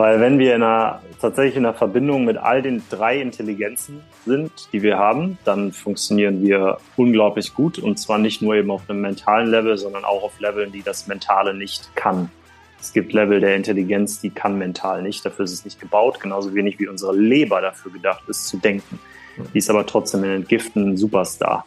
Weil wenn wir in einer, tatsächlich in einer Verbindung mit all den drei Intelligenzen sind, die wir haben, dann funktionieren wir unglaublich gut und zwar nicht nur eben auf einem mentalen Level, sondern auch auf Leveln, die das Mentale nicht kann. Es gibt Level der Intelligenz, die kann mental nicht, dafür ist es nicht gebaut, genauso wenig wie unsere Leber dafür gedacht ist zu denken. Die ist aber trotzdem ein Entgiften Superstar.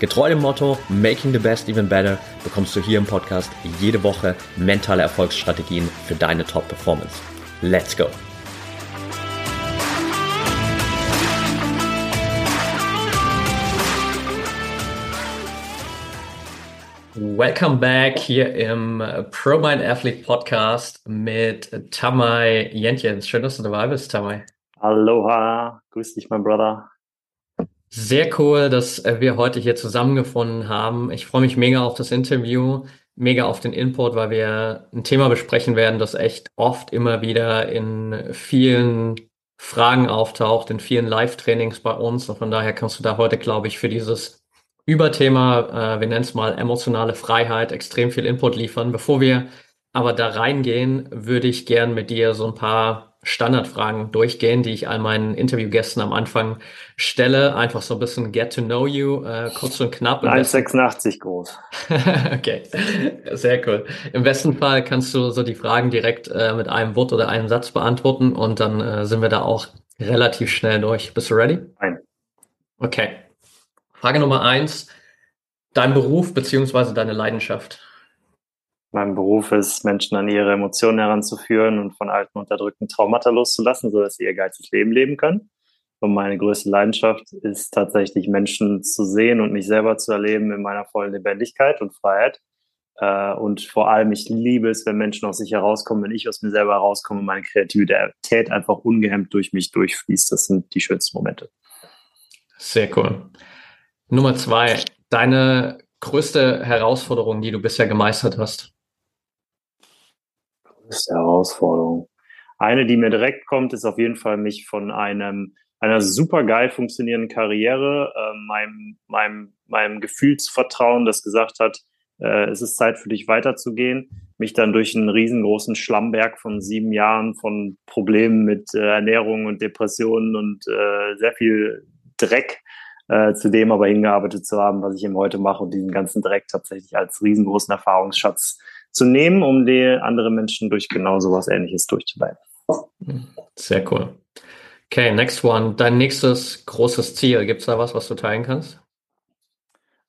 Getreu dem Motto Making the Best Even Better bekommst du hier im Podcast jede Woche mentale Erfolgsstrategien für deine Top-Performance. Let's go! Welcome back hier im Pro Mind Athlete Podcast mit Tamay Jentjens. Schön, dass du dabei bist, Tamay. Aloha, grüß dich, mein Brother. Sehr cool, dass äh, wir heute hier zusammengefunden haben. Ich freue mich mega auf das Interview, mega auf den Input, weil wir ein Thema besprechen werden, das echt oft immer wieder in vielen Fragen auftaucht, in vielen Live-Trainings bei uns. Und von daher kannst du da heute, glaube ich, für dieses Überthema, äh, wir nennen es mal emotionale Freiheit, extrem viel Input liefern. Bevor wir aber da reingehen, würde ich gern mit dir so ein paar Standardfragen durchgehen, die ich all meinen Interviewgästen am Anfang stelle. Einfach so ein bisschen get to know you, äh, kurz und knapp. 1,86 groß. okay, sehr cool. Im besten Fall kannst du so die Fragen direkt äh, mit einem Wort oder einem Satz beantworten und dann äh, sind wir da auch relativ schnell durch. Bist du ready? Nein. Okay. Frage Nummer eins. Dein Beruf beziehungsweise deine Leidenschaft. Mein Beruf ist, Menschen an ihre Emotionen heranzuführen und von alten unterdrückten Traumata loszulassen, sodass sie ihr geistiges Leben leben können. Und meine größte Leidenschaft ist tatsächlich Menschen zu sehen und mich selber zu erleben in meiner vollen Lebendigkeit und Freiheit. Äh, und vor allem, ich liebe es, wenn Menschen aus sich herauskommen, wenn ich aus mir selber herauskomme, meine Kreativität einfach ungehemmt durch mich durchfließt. Das sind die schönsten Momente. Sehr cool. Nummer zwei, deine größte Herausforderung, die du bisher gemeistert hast? Größte Herausforderung. Eine, die mir direkt kommt, ist auf jeden Fall mich von einem einer super geil funktionierenden Karriere, äh, meinem, meinem, meinem Gefühl zu vertrauen, das gesagt hat, äh, es ist Zeit für dich weiterzugehen, mich dann durch einen riesengroßen Schlammberg von sieben Jahren von Problemen mit äh, Ernährung und Depressionen und äh, sehr viel Dreck äh, zu dem aber hingearbeitet zu haben, was ich eben heute mache und diesen ganzen Dreck tatsächlich als riesengroßen Erfahrungsschatz zu nehmen, um die andere Menschen durch genau sowas ähnliches durchzuleiten. Sehr cool. Okay, next one. Dein nächstes großes Ziel. Gibt es da was, was du teilen kannst?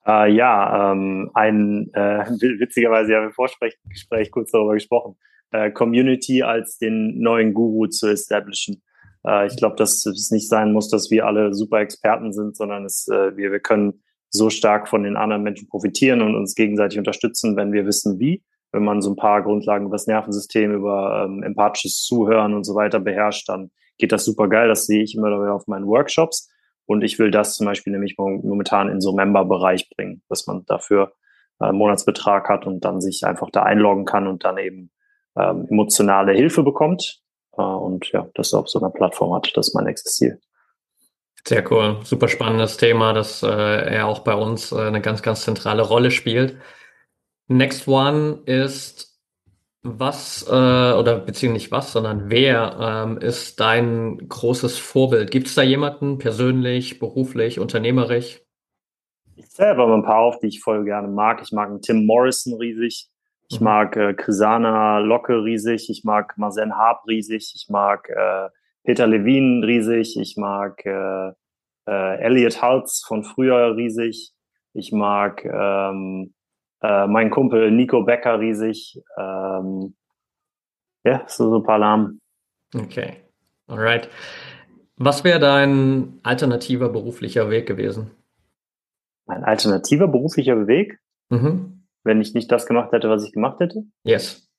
Äh, ja, ähm, ein äh, witzigerweise ja im Vorgespräch kurz darüber gesprochen. Äh, Community als den neuen Guru zu establishen. Äh, ich glaube, dass es nicht sein muss, dass wir alle super Experten sind, sondern es, äh, wir, wir können so stark von den anderen Menschen profitieren und uns gegenseitig unterstützen, wenn wir wissen, wie wenn man so ein paar Grundlagen über das Nervensystem, über ähm, empathisches Zuhören und so weiter beherrscht, dann geht das super geil. Das sehe ich immer wieder auf meinen Workshops. Und ich will das zum Beispiel nämlich momentan in so Member-Bereich bringen, dass man dafür einen Monatsbetrag hat und dann sich einfach da einloggen kann und dann eben ähm, emotionale Hilfe bekommt. Äh, und ja, das auf so einer Plattform hat. Das ist mein nächstes Ziel. Sehr cool. Super spannendes Thema, das äh, ja auch bei uns äh, eine ganz, ganz zentrale Rolle spielt. Next one ist, was, äh, oder beziehungsweise nicht was, sondern wer ähm, ist dein großes Vorbild? Gibt es da jemanden persönlich, beruflich, unternehmerisch? Ich selber habe ein paar auf, die ich voll gerne mag. Ich mag Tim Morrison riesig. Ich mhm. mag äh, Chrisana Locke riesig. Ich mag Marzen Harp riesig. Ich mag äh, Peter Levine riesig. Ich mag äh, äh, Elliot Hultz von früher riesig. Ich mag ähm, äh, mein Kumpel Nico Becker riesig. Ähm, ja, so, so ein paar Namen. Okay, alright. Was wäre dein alternativer beruflicher Weg gewesen? Mein alternativer beruflicher Weg? Mhm. wenn ich nicht das gemacht hätte, was ich gemacht hätte? Yes.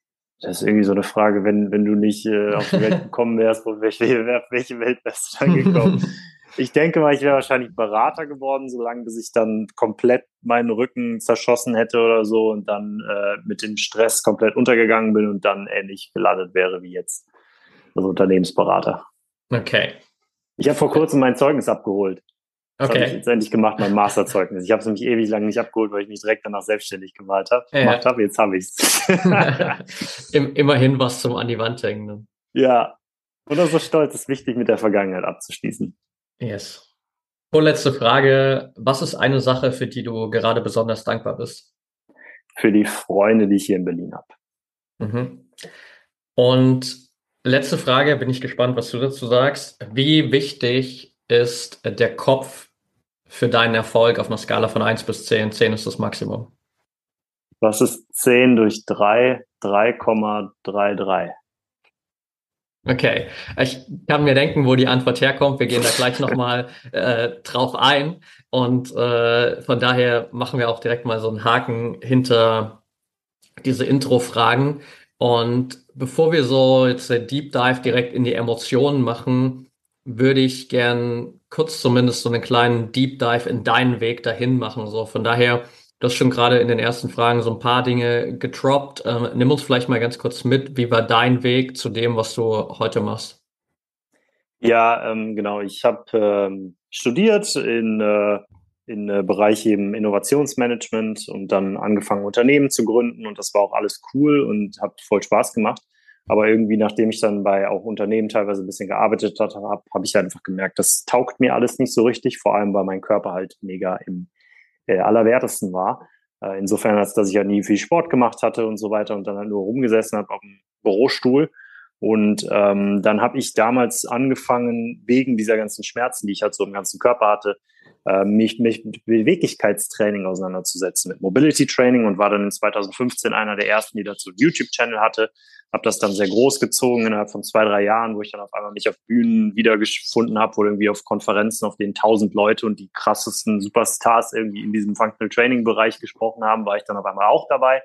Das ist irgendwie so eine Frage, wenn, wenn du nicht äh, auf die Welt gekommen wärst, wo welche, welche Welt wärst du dann gekommen? ich denke mal, ich wäre wahrscheinlich Berater geworden, solange bis ich dann komplett meinen Rücken zerschossen hätte oder so und dann äh, mit dem Stress komplett untergegangen bin und dann ähnlich gelandet wäre wie jetzt. Also Unternehmensberater. Okay. Ich habe vor kurzem mein Zeugnis abgeholt. Das okay. habe ich jetzt endlich gemacht, mein Masterzeugnis. Ich habe es nämlich ewig lang nicht abgeholt, weil ich mich direkt danach selbstständig gemalt habe. Ja. Gemacht habe, jetzt habe ich es. Immerhin was zum an die Wand hängen. Ja. Oder so stolz ist wichtig, mit der Vergangenheit abzuschließen. Yes. Vorletzte Frage. Was ist eine Sache, für die du gerade besonders dankbar bist? Für die Freunde, die ich hier in Berlin habe. Mhm. Und letzte Frage, bin ich gespannt, was du dazu sagst. Wie wichtig ist der Kopf für deinen Erfolg auf einer Skala von 1 bis 10? 10 ist das Maximum. Was ist 10 durch 3? 3,33. Okay, ich kann mir denken, wo die Antwort herkommt. Wir gehen da gleich nochmal äh, drauf ein. Und äh, von daher machen wir auch direkt mal so einen Haken hinter diese Intro-Fragen. Und bevor wir so jetzt der Deep Dive direkt in die Emotionen machen, würde ich gern kurz zumindest so einen kleinen Deep Dive in deinen Weg dahin machen. So von daher Du hast schon gerade in den ersten Fragen so ein paar Dinge getroppt. Ähm, nimm uns vielleicht mal ganz kurz mit. Wie war dein Weg zu dem, was du heute machst? Ja, ähm, genau. Ich habe ähm, studiert in, äh, in äh, Bereich eben Innovationsmanagement und dann angefangen, Unternehmen zu gründen. Und das war auch alles cool und hat voll Spaß gemacht. Aber irgendwie, nachdem ich dann bei auch Unternehmen teilweise ein bisschen gearbeitet habe, habe hab ich einfach gemerkt, das taugt mir alles nicht so richtig, vor allem weil mein Körper halt mega im äh, allerwertesten war. Äh, insofern, als dass ich ja nie viel Sport gemacht hatte und so weiter und dann halt nur rumgesessen habe auf dem Bürostuhl. Und ähm, dann habe ich damals angefangen, wegen dieser ganzen Schmerzen, die ich halt so im ganzen Körper hatte, mich, mich mit Beweglichkeitstraining auseinanderzusetzen, mit Mobility Training und war dann in 2015 einer der ersten, die dazu einen YouTube-Channel hatte, habe das dann sehr groß gezogen innerhalb von zwei, drei Jahren, wo ich dann auf einmal mich auf Bühnen wiedergefunden habe, wo irgendwie auf Konferenzen, auf denen tausend Leute und die krassesten Superstars irgendwie in diesem Functional Training Bereich gesprochen haben, war ich dann auf einmal auch dabei,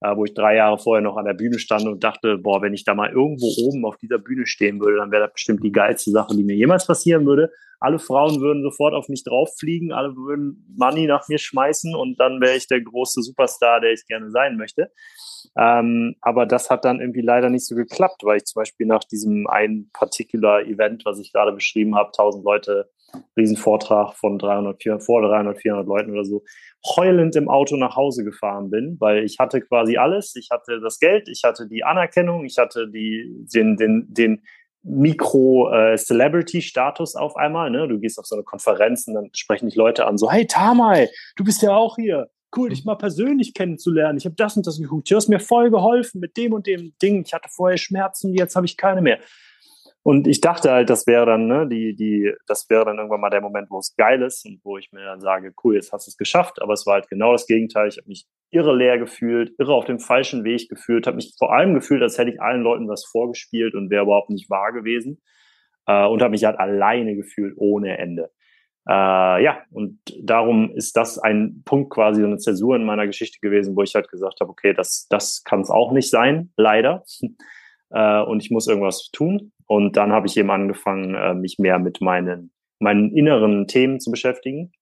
äh, wo ich drei Jahre vorher noch an der Bühne stand und dachte, boah, wenn ich da mal irgendwo oben auf dieser Bühne stehen würde, dann wäre das bestimmt die geilste Sache, die mir jemals passieren würde. Alle Frauen würden sofort auf mich drauffliegen, alle würden Money nach mir schmeißen und dann wäre ich der große Superstar, der ich gerne sein möchte. Ähm, aber das hat dann irgendwie leider nicht so geklappt, weil ich zum Beispiel nach diesem ein particular Event, was ich gerade beschrieben habe, 1000 Leute, Riesenvortrag von 300, 400, vor 300, 400 Leuten oder so, heulend im Auto nach Hause gefahren bin, weil ich hatte quasi alles. Ich hatte das Geld, ich hatte die Anerkennung, ich hatte die, den, den, den Mikro-Celebrity-Status äh, auf einmal. Ne? Du gehst auf so eine Konferenz und dann sprechen dich Leute an, so, hey Tamay, du bist ja auch hier cool, dich mal persönlich kennenzulernen. Ich habe das und das geguckt. Du hast mir voll geholfen mit dem und dem Ding. Ich hatte vorher Schmerzen, jetzt habe ich keine mehr. Und ich dachte halt, das wäre dann, ne, die, die, das wäre dann irgendwann mal der Moment, wo es geil ist und wo ich mir dann sage, cool, jetzt hast du es geschafft. Aber es war halt genau das Gegenteil. Ich habe mich irre leer gefühlt, irre auf dem falschen Weg gefühlt, habe mich vor allem gefühlt, als hätte ich allen Leuten was vorgespielt und wäre überhaupt nicht wahr gewesen. Äh, und habe mich halt alleine gefühlt ohne Ende. Äh, ja, und darum ist das ein Punkt quasi, so eine Zäsur in meiner Geschichte gewesen, wo ich halt gesagt habe, okay, das, das kann es auch nicht sein, leider. Äh, und ich muss irgendwas tun. Und dann habe ich eben angefangen, äh, mich mehr mit meinen, meinen inneren Themen zu beschäftigen.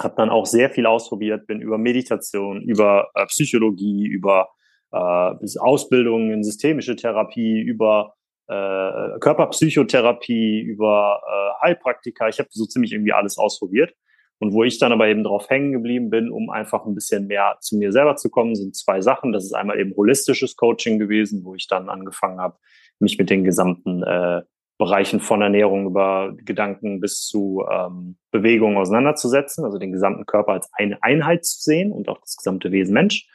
Habe dann auch sehr viel ausprobiert, bin über Meditation, über äh, Psychologie, über äh, Ausbildung in systemische Therapie, über äh, Körperpsychotherapie, über äh, Heilpraktika. Ich habe so ziemlich irgendwie alles ausprobiert. Und wo ich dann aber eben drauf hängen geblieben bin, um einfach ein bisschen mehr zu mir selber zu kommen, sind zwei Sachen. Das ist einmal eben holistisches Coaching gewesen, wo ich dann angefangen habe, mich mit den gesamten äh, Bereichen von Ernährung über Gedanken bis zu ähm, Bewegung auseinanderzusetzen, also den gesamten Körper als eine Einheit zu sehen und auch das gesamte Wesen Mensch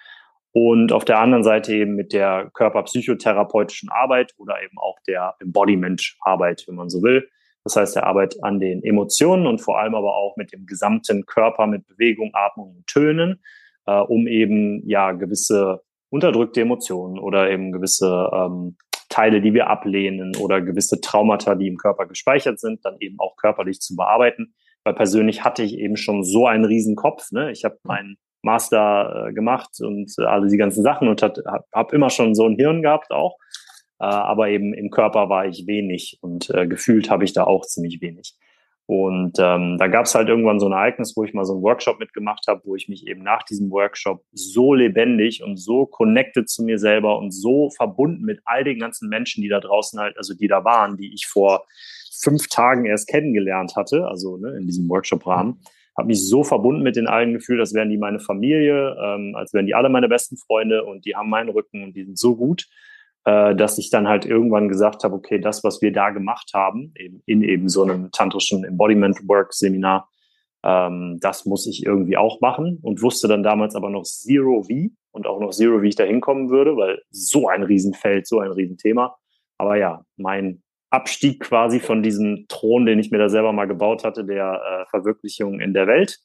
und auf der anderen Seite eben mit der körperpsychotherapeutischen Arbeit oder eben auch der Embodiment-Arbeit, wenn man so will. Das heißt, der Arbeit an den Emotionen und vor allem aber auch mit dem gesamten Körper, mit Bewegung, Atmung und Tönen, äh, um eben ja gewisse unterdrückte Emotionen oder eben gewisse ähm, Teile, die wir ablehnen oder gewisse Traumata, die im Körper gespeichert sind, dann eben auch körperlich zu bearbeiten. Weil persönlich hatte ich eben schon so einen riesen Kopf. Ne? Ich habe meinen Master äh, gemacht und äh, alle die ganzen Sachen und hat, hab, hab immer schon so ein Hirn gehabt auch. Äh, aber eben im Körper war ich wenig und äh, gefühlt habe ich da auch ziemlich wenig. Und ähm, da gab es halt irgendwann so ein Ereignis, wo ich mal so einen Workshop mitgemacht habe, wo ich mich eben nach diesem Workshop so lebendig und so connected zu mir selber und so verbunden mit all den ganzen Menschen, die da draußen halt, also die da waren, die ich vor fünf Tagen erst kennengelernt hatte, also ne, in diesem Workshop-Rahmen, habe mich so verbunden mit den allen gefühlt, als wären die meine Familie, ähm, als wären die alle meine besten Freunde und die haben meinen Rücken und die sind so gut äh, dass ich dann halt irgendwann gesagt habe, okay, das, was wir da gemacht haben, eben in eben so einem tantrischen Embodiment Work Seminar, ähm, das muss ich irgendwie auch machen und wusste dann damals aber noch Zero wie und auch noch Zero, wie ich da hinkommen würde, weil so ein Riesenfeld, so ein Riesenthema. Aber ja, mein Abstieg quasi von diesem Thron, den ich mir da selber mal gebaut hatte, der äh, Verwirklichung in der Welt,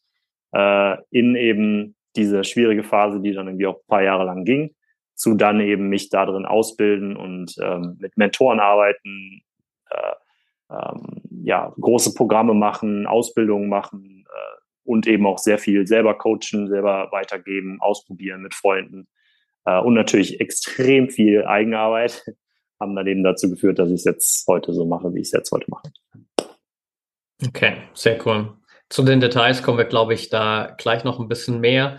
äh, in eben diese schwierige Phase, die dann irgendwie auch ein paar Jahre lang ging, zu dann eben mich da drin ausbilden und ähm, mit Mentoren arbeiten, äh, ähm, ja, große Programme machen, Ausbildungen machen äh, und eben auch sehr viel selber coachen, selber weitergeben, ausprobieren mit Freunden äh, und natürlich extrem viel Eigenarbeit haben dann eben dazu geführt, dass ich es jetzt heute so mache, wie ich es jetzt heute mache. Okay, sehr cool. Zu den Details kommen wir, glaube ich, da gleich noch ein bisschen mehr.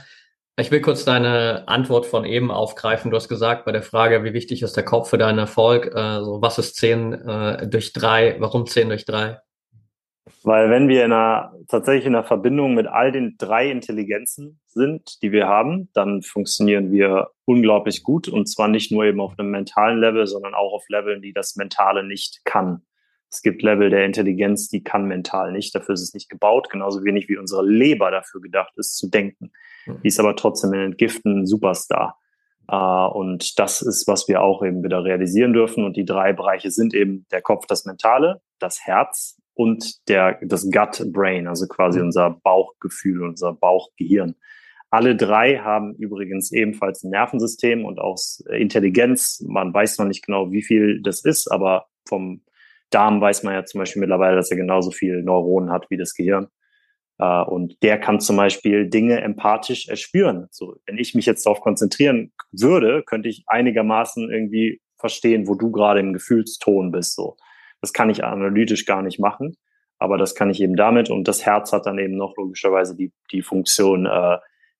Ich will kurz deine Antwort von eben aufgreifen. Du hast gesagt bei der Frage, wie wichtig ist der Kopf für deinen Erfolg? Also was ist 10 äh, durch 3? Warum 10 durch 3? Weil wenn wir in einer, tatsächlich in einer Verbindung mit all den drei Intelligenzen sind, die wir haben, dann funktionieren wir unglaublich gut und zwar nicht nur eben auf einem mentalen Level, sondern auch auf Leveln, die das Mentale nicht kann. Es gibt Level der Intelligenz, die kann mental nicht, dafür ist es nicht gebaut, genauso wenig wie unsere Leber dafür gedacht ist, zu denken. Mhm. Die ist aber trotzdem ein Entgiften Superstar. Uh, und das ist, was wir auch eben wieder realisieren dürfen. Und die drei Bereiche sind eben der Kopf, das Mentale, das Herz und der, das Gut-Brain, also quasi mhm. unser Bauchgefühl, unser Bauchgehirn. Alle drei haben übrigens ebenfalls ein Nervensystem und auch Intelligenz. Man weiß noch nicht genau, wie viel das ist, aber vom Darm weiß man ja zum Beispiel mittlerweile, dass er genauso viel Neuronen hat wie das Gehirn. Uh, und der kann zum Beispiel Dinge empathisch erspüren. So, wenn ich mich jetzt darauf konzentrieren würde, könnte ich einigermaßen irgendwie verstehen, wo du gerade im Gefühlston bist. So, das kann ich analytisch gar nicht machen, aber das kann ich eben damit. Und das Herz hat dann eben noch logischerweise die die Funktion, äh,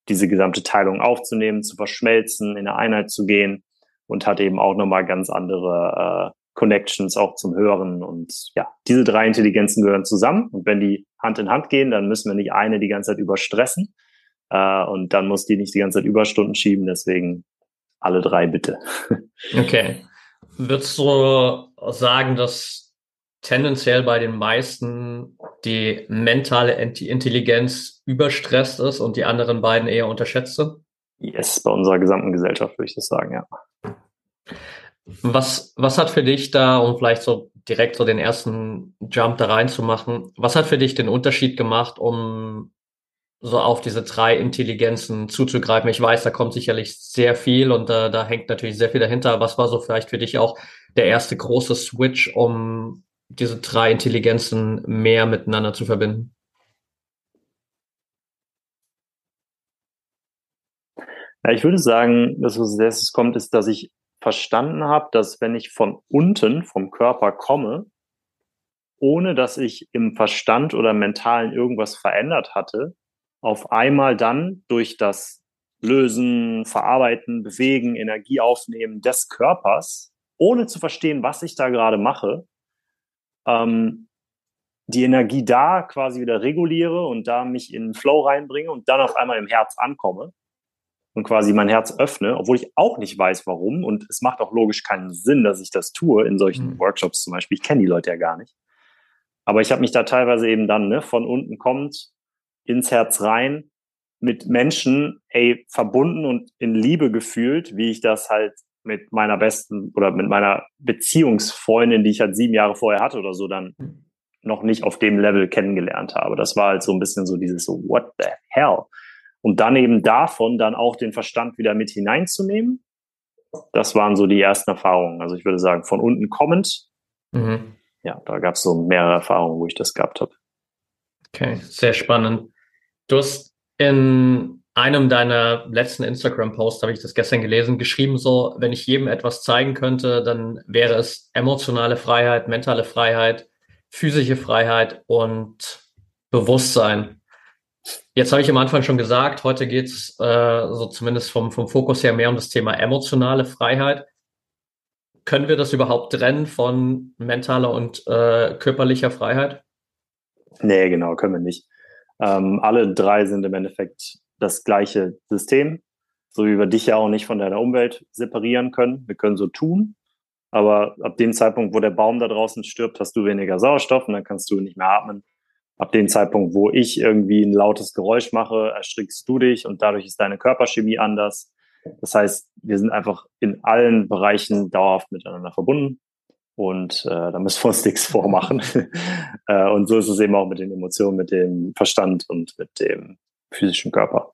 diese gesamte Teilung aufzunehmen, zu verschmelzen, in eine Einheit zu gehen und hat eben auch nochmal ganz andere äh, Connections auch zum Hören. Und ja, diese drei Intelligenzen gehören zusammen. Und wenn die Hand in Hand gehen, dann müssen wir nicht eine die ganze Zeit überstressen. Äh, und dann muss die nicht die ganze Zeit Überstunden schieben. Deswegen alle drei bitte. Okay. Würdest du sagen, dass tendenziell bei den meisten die mentale Intelligenz überstresst ist und die anderen beiden eher unterschätzt sind? Yes, bei unserer gesamten Gesellschaft würde ich das sagen, ja. Was, was hat für dich da, um vielleicht so direkt so den ersten Jump da reinzumachen, was hat für dich den Unterschied gemacht, um so auf diese drei Intelligenzen zuzugreifen? Ich weiß, da kommt sicherlich sehr viel und da, da hängt natürlich sehr viel dahinter. Was war so vielleicht für dich auch der erste große Switch, um diese drei Intelligenzen mehr miteinander zu verbinden? Ja, ich würde sagen, dass was als erstes kommt, ist, dass ich verstanden habe, dass wenn ich von unten vom Körper komme, ohne dass ich im Verstand oder mentalen irgendwas verändert hatte, auf einmal dann durch das Lösen, Verarbeiten, Bewegen, Energie aufnehmen des Körpers, ohne zu verstehen, was ich da gerade mache, ähm, die Energie da quasi wieder reguliere und da mich in den Flow reinbringe und dann auf einmal im Herz ankomme und quasi mein Herz öffne, obwohl ich auch nicht weiß, warum. Und es macht auch logisch keinen Sinn, dass ich das tue in solchen mhm. Workshops zum Beispiel. Ich kenne die Leute ja gar nicht. Aber ich habe mich da teilweise eben dann ne, von unten kommt ins Herz rein mit Menschen ey, verbunden und in Liebe gefühlt, wie ich das halt mit meiner besten oder mit meiner Beziehungsfreundin, die ich halt sieben Jahre vorher hatte oder so, dann mhm. noch nicht auf dem Level kennengelernt habe. Das war halt so ein bisschen so dieses so, what the hell? Und dann eben davon dann auch den Verstand wieder mit hineinzunehmen. Das waren so die ersten Erfahrungen. Also ich würde sagen, von unten kommend. Mhm. Ja, da gab es so mehrere Erfahrungen, wo ich das gehabt habe. Okay, sehr spannend. Du hast in einem deiner letzten Instagram-Posts, habe ich das gestern gelesen, geschrieben so, wenn ich jedem etwas zeigen könnte, dann wäre es emotionale Freiheit, mentale Freiheit, physische Freiheit und Bewusstsein. Jetzt habe ich am Anfang schon gesagt, heute geht es äh, so zumindest vom, vom Fokus her mehr um das Thema emotionale Freiheit. Können wir das überhaupt trennen von mentaler und äh, körperlicher Freiheit? Nee, genau, können wir nicht. Ähm, alle drei sind im Endeffekt das gleiche System, so wie wir dich ja auch nicht von deiner Umwelt separieren können. Wir können so tun, aber ab dem Zeitpunkt, wo der Baum da draußen stirbt, hast du weniger Sauerstoff und dann kannst du nicht mehr atmen. Ab dem Zeitpunkt, wo ich irgendwie ein lautes Geräusch mache, erstrickst du dich und dadurch ist deine Körperchemie anders. Das heißt, wir sind einfach in allen Bereichen dauerhaft miteinander verbunden und äh, da müssen wir uns nichts vormachen. äh, und so ist es eben auch mit den Emotionen, mit dem Verstand und mit dem physischen Körper.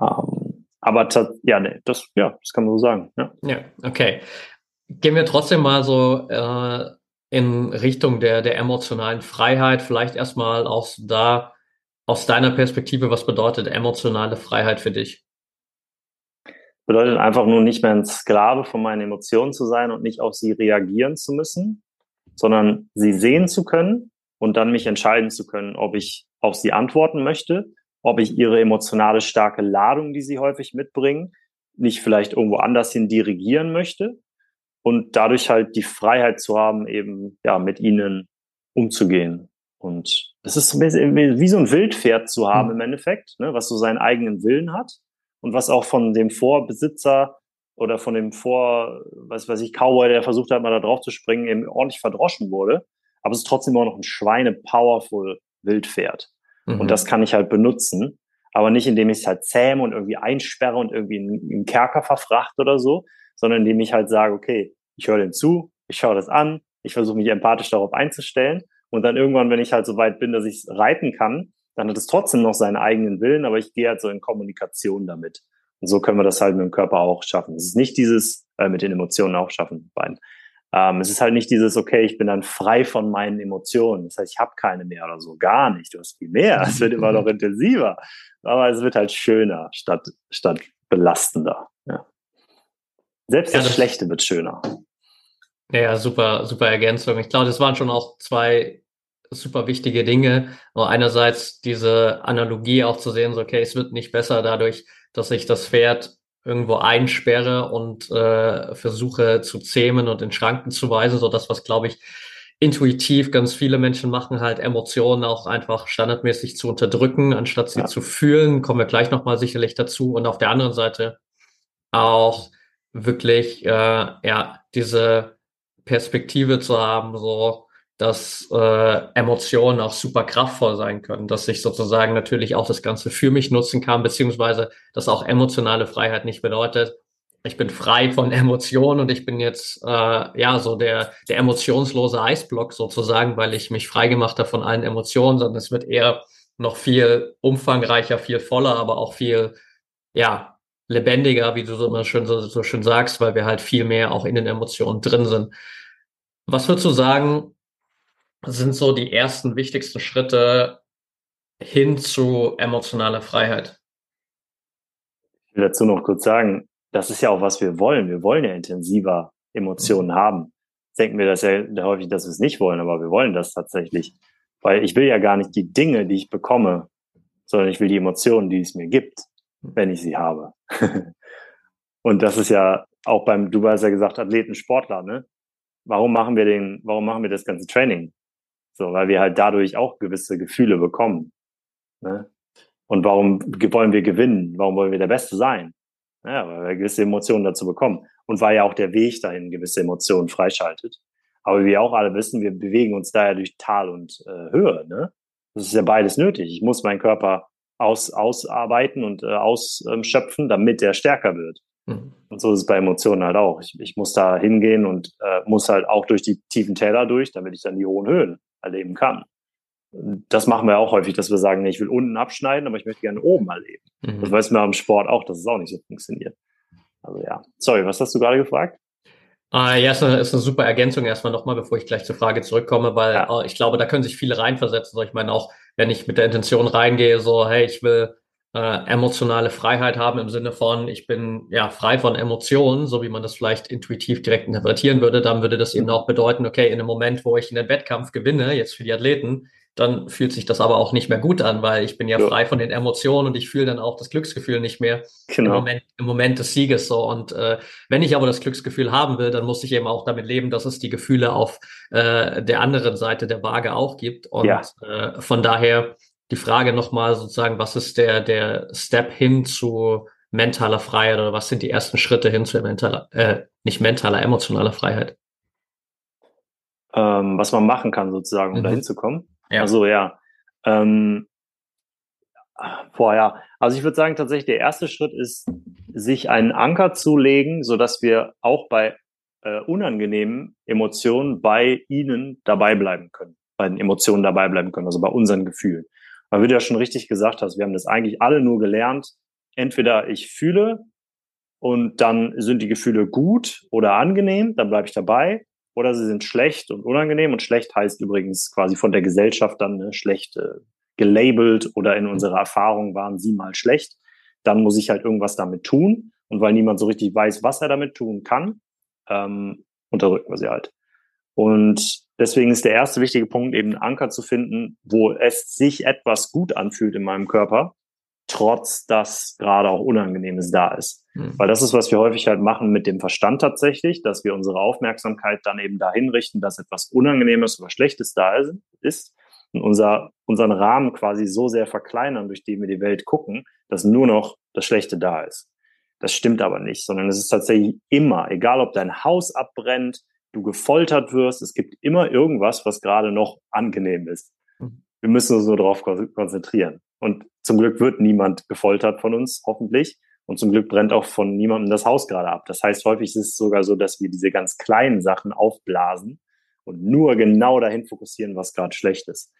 Ähm, aber ja, nee, das, ja, das kann man so sagen. Ja, ja okay. Gehen wir trotzdem mal so äh, in Richtung der, der emotionalen Freiheit. Vielleicht erstmal aus da, aus deiner Perspektive, was bedeutet emotionale Freiheit für dich? Bedeutet einfach nur nicht mehr ein Sklave von meinen Emotionen zu sein und nicht auf sie reagieren zu müssen, sondern sie sehen zu können und dann mich entscheiden zu können, ob ich auf sie antworten möchte ob ich ihre emotionale starke Ladung, die sie häufig mitbringen, nicht vielleicht irgendwo anders hin dirigieren möchte und dadurch halt die Freiheit zu haben, eben ja mit ihnen umzugehen. Und es ist wie so ein Wildpferd zu haben mhm. im Endeffekt, ne, was so seinen eigenen Willen hat und was auch von dem Vorbesitzer oder von dem Vor, was weiß ich, Cowboy, der versucht hat, mal da drauf zu springen, eben ordentlich verdroschen wurde. Aber es ist trotzdem immer noch ein Schweine-powerful Wildpferd. Mhm. Und das kann ich halt benutzen, aber nicht indem ich es halt zähme und irgendwie einsperre und irgendwie in, in Kerker verfracht oder so, sondern indem ich halt sage, okay, ich höre dem zu, ich schaue das an, ich versuche mich empathisch darauf einzustellen und dann irgendwann, wenn ich halt so weit bin, dass ich es reiten kann, dann hat es trotzdem noch seinen eigenen Willen, aber ich gehe halt so in Kommunikation damit. Und so können wir das halt mit dem Körper auch schaffen. Es ist nicht dieses, äh, mit den Emotionen auch schaffen, beiden. Ähm, es ist halt nicht dieses, okay, ich bin dann frei von meinen Emotionen. Das heißt, ich habe keine mehr oder so. Gar nicht. Du hast viel mehr. Es wird immer noch intensiver. Aber es wird halt schöner statt, statt belastender. Ja. Selbst das, das Schlechte wird schöner. Ja, super, super Ergänzung. Ich glaube, das waren schon auch zwei super wichtige Dinge. Aber einerseits diese Analogie auch zu sehen, so, okay, es wird nicht besser dadurch, dass ich das Pferd irgendwo einsperre und äh, versuche zu zähmen und in Schranken zu weisen, so das, was glaube ich intuitiv ganz viele Menschen machen, halt Emotionen auch einfach standardmäßig zu unterdrücken, anstatt sie ja. zu fühlen. Kommen wir gleich nochmal sicherlich dazu. Und auf der anderen Seite auch wirklich äh, ja diese Perspektive zu haben, so dass äh, Emotionen auch super kraftvoll sein können, dass ich sozusagen natürlich auch das Ganze für mich nutzen kann, beziehungsweise dass auch emotionale Freiheit nicht bedeutet, ich bin frei von Emotionen und ich bin jetzt äh, ja so der, der emotionslose Eisblock sozusagen, weil ich mich frei gemacht habe von allen Emotionen, sondern es wird eher noch viel umfangreicher, viel voller, aber auch viel ja lebendiger, wie du so immer schön so, so schön sagst, weil wir halt viel mehr auch in den Emotionen drin sind. Was würdest du sagen, sind so die ersten wichtigsten Schritte hin zu emotionaler Freiheit? Ich will dazu noch kurz sagen, das ist ja auch, was wir wollen. Wir wollen ja intensiver Emotionen mhm. haben. denken wir das ja häufig, dass wir es nicht wollen, aber wir wollen das tatsächlich. Weil ich will ja gar nicht die Dinge, die ich bekomme, sondern ich will die Emotionen, die es mir gibt, wenn ich sie habe. Und das ist ja auch beim, du hast ja gesagt, Athleten, Sportler, ne? Warum machen wir den, warum machen wir das ganze Training? So, weil wir halt dadurch auch gewisse Gefühle bekommen. Ne? Und warum wollen wir gewinnen? Warum wollen wir der Beste sein? Ja, weil wir gewisse Emotionen dazu bekommen. Und weil ja auch der Weg dahin gewisse Emotionen freischaltet. Aber wie wir auch alle wissen, wir bewegen uns daher durch Tal und äh, Höhe. Ne? Das ist ja beides nötig. Ich muss meinen Körper aus, ausarbeiten und äh, ausschöpfen, damit er stärker wird. Mhm. Und so ist es bei Emotionen halt auch. Ich, ich muss da hingehen und äh, muss halt auch durch die tiefen Täler durch, damit ich dann die hohen Höhen erleben kann. Das machen wir auch häufig, dass wir sagen, nee, ich will unten abschneiden, aber ich möchte gerne oben erleben. Mhm. Das weiß man am Sport auch, dass es auch nicht so funktioniert. Also ja. Sorry, was hast du gerade gefragt? Uh, ja, ist eine, ist eine super Ergänzung erstmal nochmal, bevor ich gleich zur Frage zurückkomme, weil ja. uh, ich glaube, da können sich viele reinversetzen. So, ich meine auch, wenn ich mit der Intention reingehe, so, hey, ich will äh, emotionale Freiheit haben im Sinne von, ich bin ja frei von Emotionen, so wie man das vielleicht intuitiv direkt interpretieren würde, dann würde das eben auch bedeuten, okay, in dem Moment, wo ich einen Wettkampf gewinne, jetzt für die Athleten, dann fühlt sich das aber auch nicht mehr gut an, weil ich bin ja, ja. frei von den Emotionen und ich fühle dann auch das Glücksgefühl nicht mehr genau. im, Moment, im Moment des Sieges so. Und äh, wenn ich aber das Glücksgefühl haben will, dann muss ich eben auch damit leben, dass es die Gefühle auf äh, der anderen Seite der Waage auch gibt. Und ja. äh, von daher die Frage nochmal sozusagen, was ist der, der Step hin zu mentaler Freiheit oder was sind die ersten Schritte hin zu mentaler, äh, nicht mentaler, emotionaler Freiheit? Ähm, was man machen kann sozusagen, um mhm. dahin zu kommen. Ja. Also ja. Ähm, vorher. Also ich würde sagen, tatsächlich der erste Schritt ist, sich einen Anker zu legen, so dass wir auch bei äh, unangenehmen Emotionen bei ihnen dabei bleiben können, bei den Emotionen dabei bleiben können, also bei unseren Gefühlen. Weil wie du ja schon richtig gesagt hast, wir haben das eigentlich alle nur gelernt. Entweder ich fühle und dann sind die Gefühle gut oder angenehm, dann bleibe ich dabei oder sie sind schlecht und unangenehm. Und schlecht heißt übrigens quasi von der Gesellschaft dann ne, schlecht äh, gelabelt oder in unserer Erfahrung waren sie mal schlecht. Dann muss ich halt irgendwas damit tun. Und weil niemand so richtig weiß, was er damit tun kann, ähm, unterdrücken wir sie halt. Und deswegen ist der erste wichtige Punkt eben Anker zu finden, wo es sich etwas gut anfühlt in meinem Körper, trotz dass gerade auch Unangenehmes da ist. Mhm. Weil das ist, was wir häufig halt machen mit dem Verstand tatsächlich, dass wir unsere Aufmerksamkeit dann eben dahin richten, dass etwas Unangenehmes oder Schlechtes da ist und unser, unseren Rahmen quasi so sehr verkleinern, durch den wir die Welt gucken, dass nur noch das Schlechte da ist. Das stimmt aber nicht, sondern es ist tatsächlich immer, egal ob dein Haus abbrennt, du gefoltert wirst, es gibt immer irgendwas, was gerade noch angenehm ist. Mhm. Wir müssen uns nur darauf konzentrieren. Und zum Glück wird niemand gefoltert von uns, hoffentlich. Und zum Glück brennt auch von niemandem das Haus gerade ab. Das heißt, häufig ist es sogar so, dass wir diese ganz kleinen Sachen aufblasen und nur genau dahin fokussieren, was gerade schlecht ist.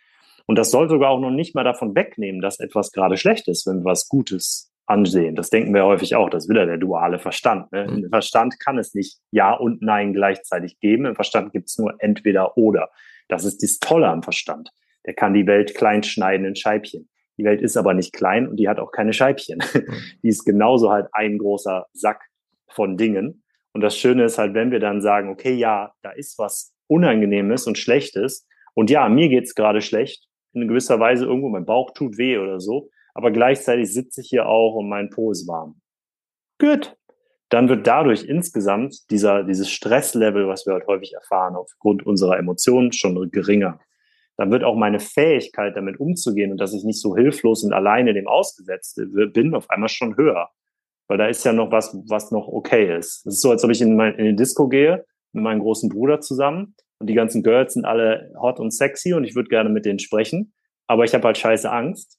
Und das soll sogar auch noch nicht mal davon wegnehmen, dass etwas gerade schlecht ist, wenn wir was Gutes ansehen. Das denken wir häufig auch. Das ist wieder der duale Verstand. Ne? Mhm. Im Verstand kann es nicht Ja und Nein gleichzeitig geben. Im Verstand gibt es nur entweder oder. Das ist das Tolle am Verstand. Der kann die Welt klein schneiden in Scheibchen. Die Welt ist aber nicht klein und die hat auch keine Scheibchen. Mhm. Die ist genauso halt ein großer Sack von Dingen. Und das Schöne ist halt, wenn wir dann sagen, okay, ja, da ist was Unangenehmes und Schlechtes. Und ja, mir geht's gerade schlecht. In gewisser Weise irgendwo, mein Bauch tut weh oder so. Aber gleichzeitig sitze ich hier auch und mein Po ist warm. Gut. Dann wird dadurch insgesamt dieser, dieses Stresslevel, was wir halt häufig erfahren, aufgrund unserer Emotionen schon geringer dann wird auch meine Fähigkeit, damit umzugehen und dass ich nicht so hilflos und alleine dem ausgesetzt bin, auf einmal schon höher. Weil da ist ja noch was, was noch okay ist. Es ist so, als ob ich in, mein, in die Disco gehe mit meinem großen Bruder zusammen und die ganzen Girls sind alle hot und sexy und ich würde gerne mit denen sprechen, aber ich habe halt scheiße Angst.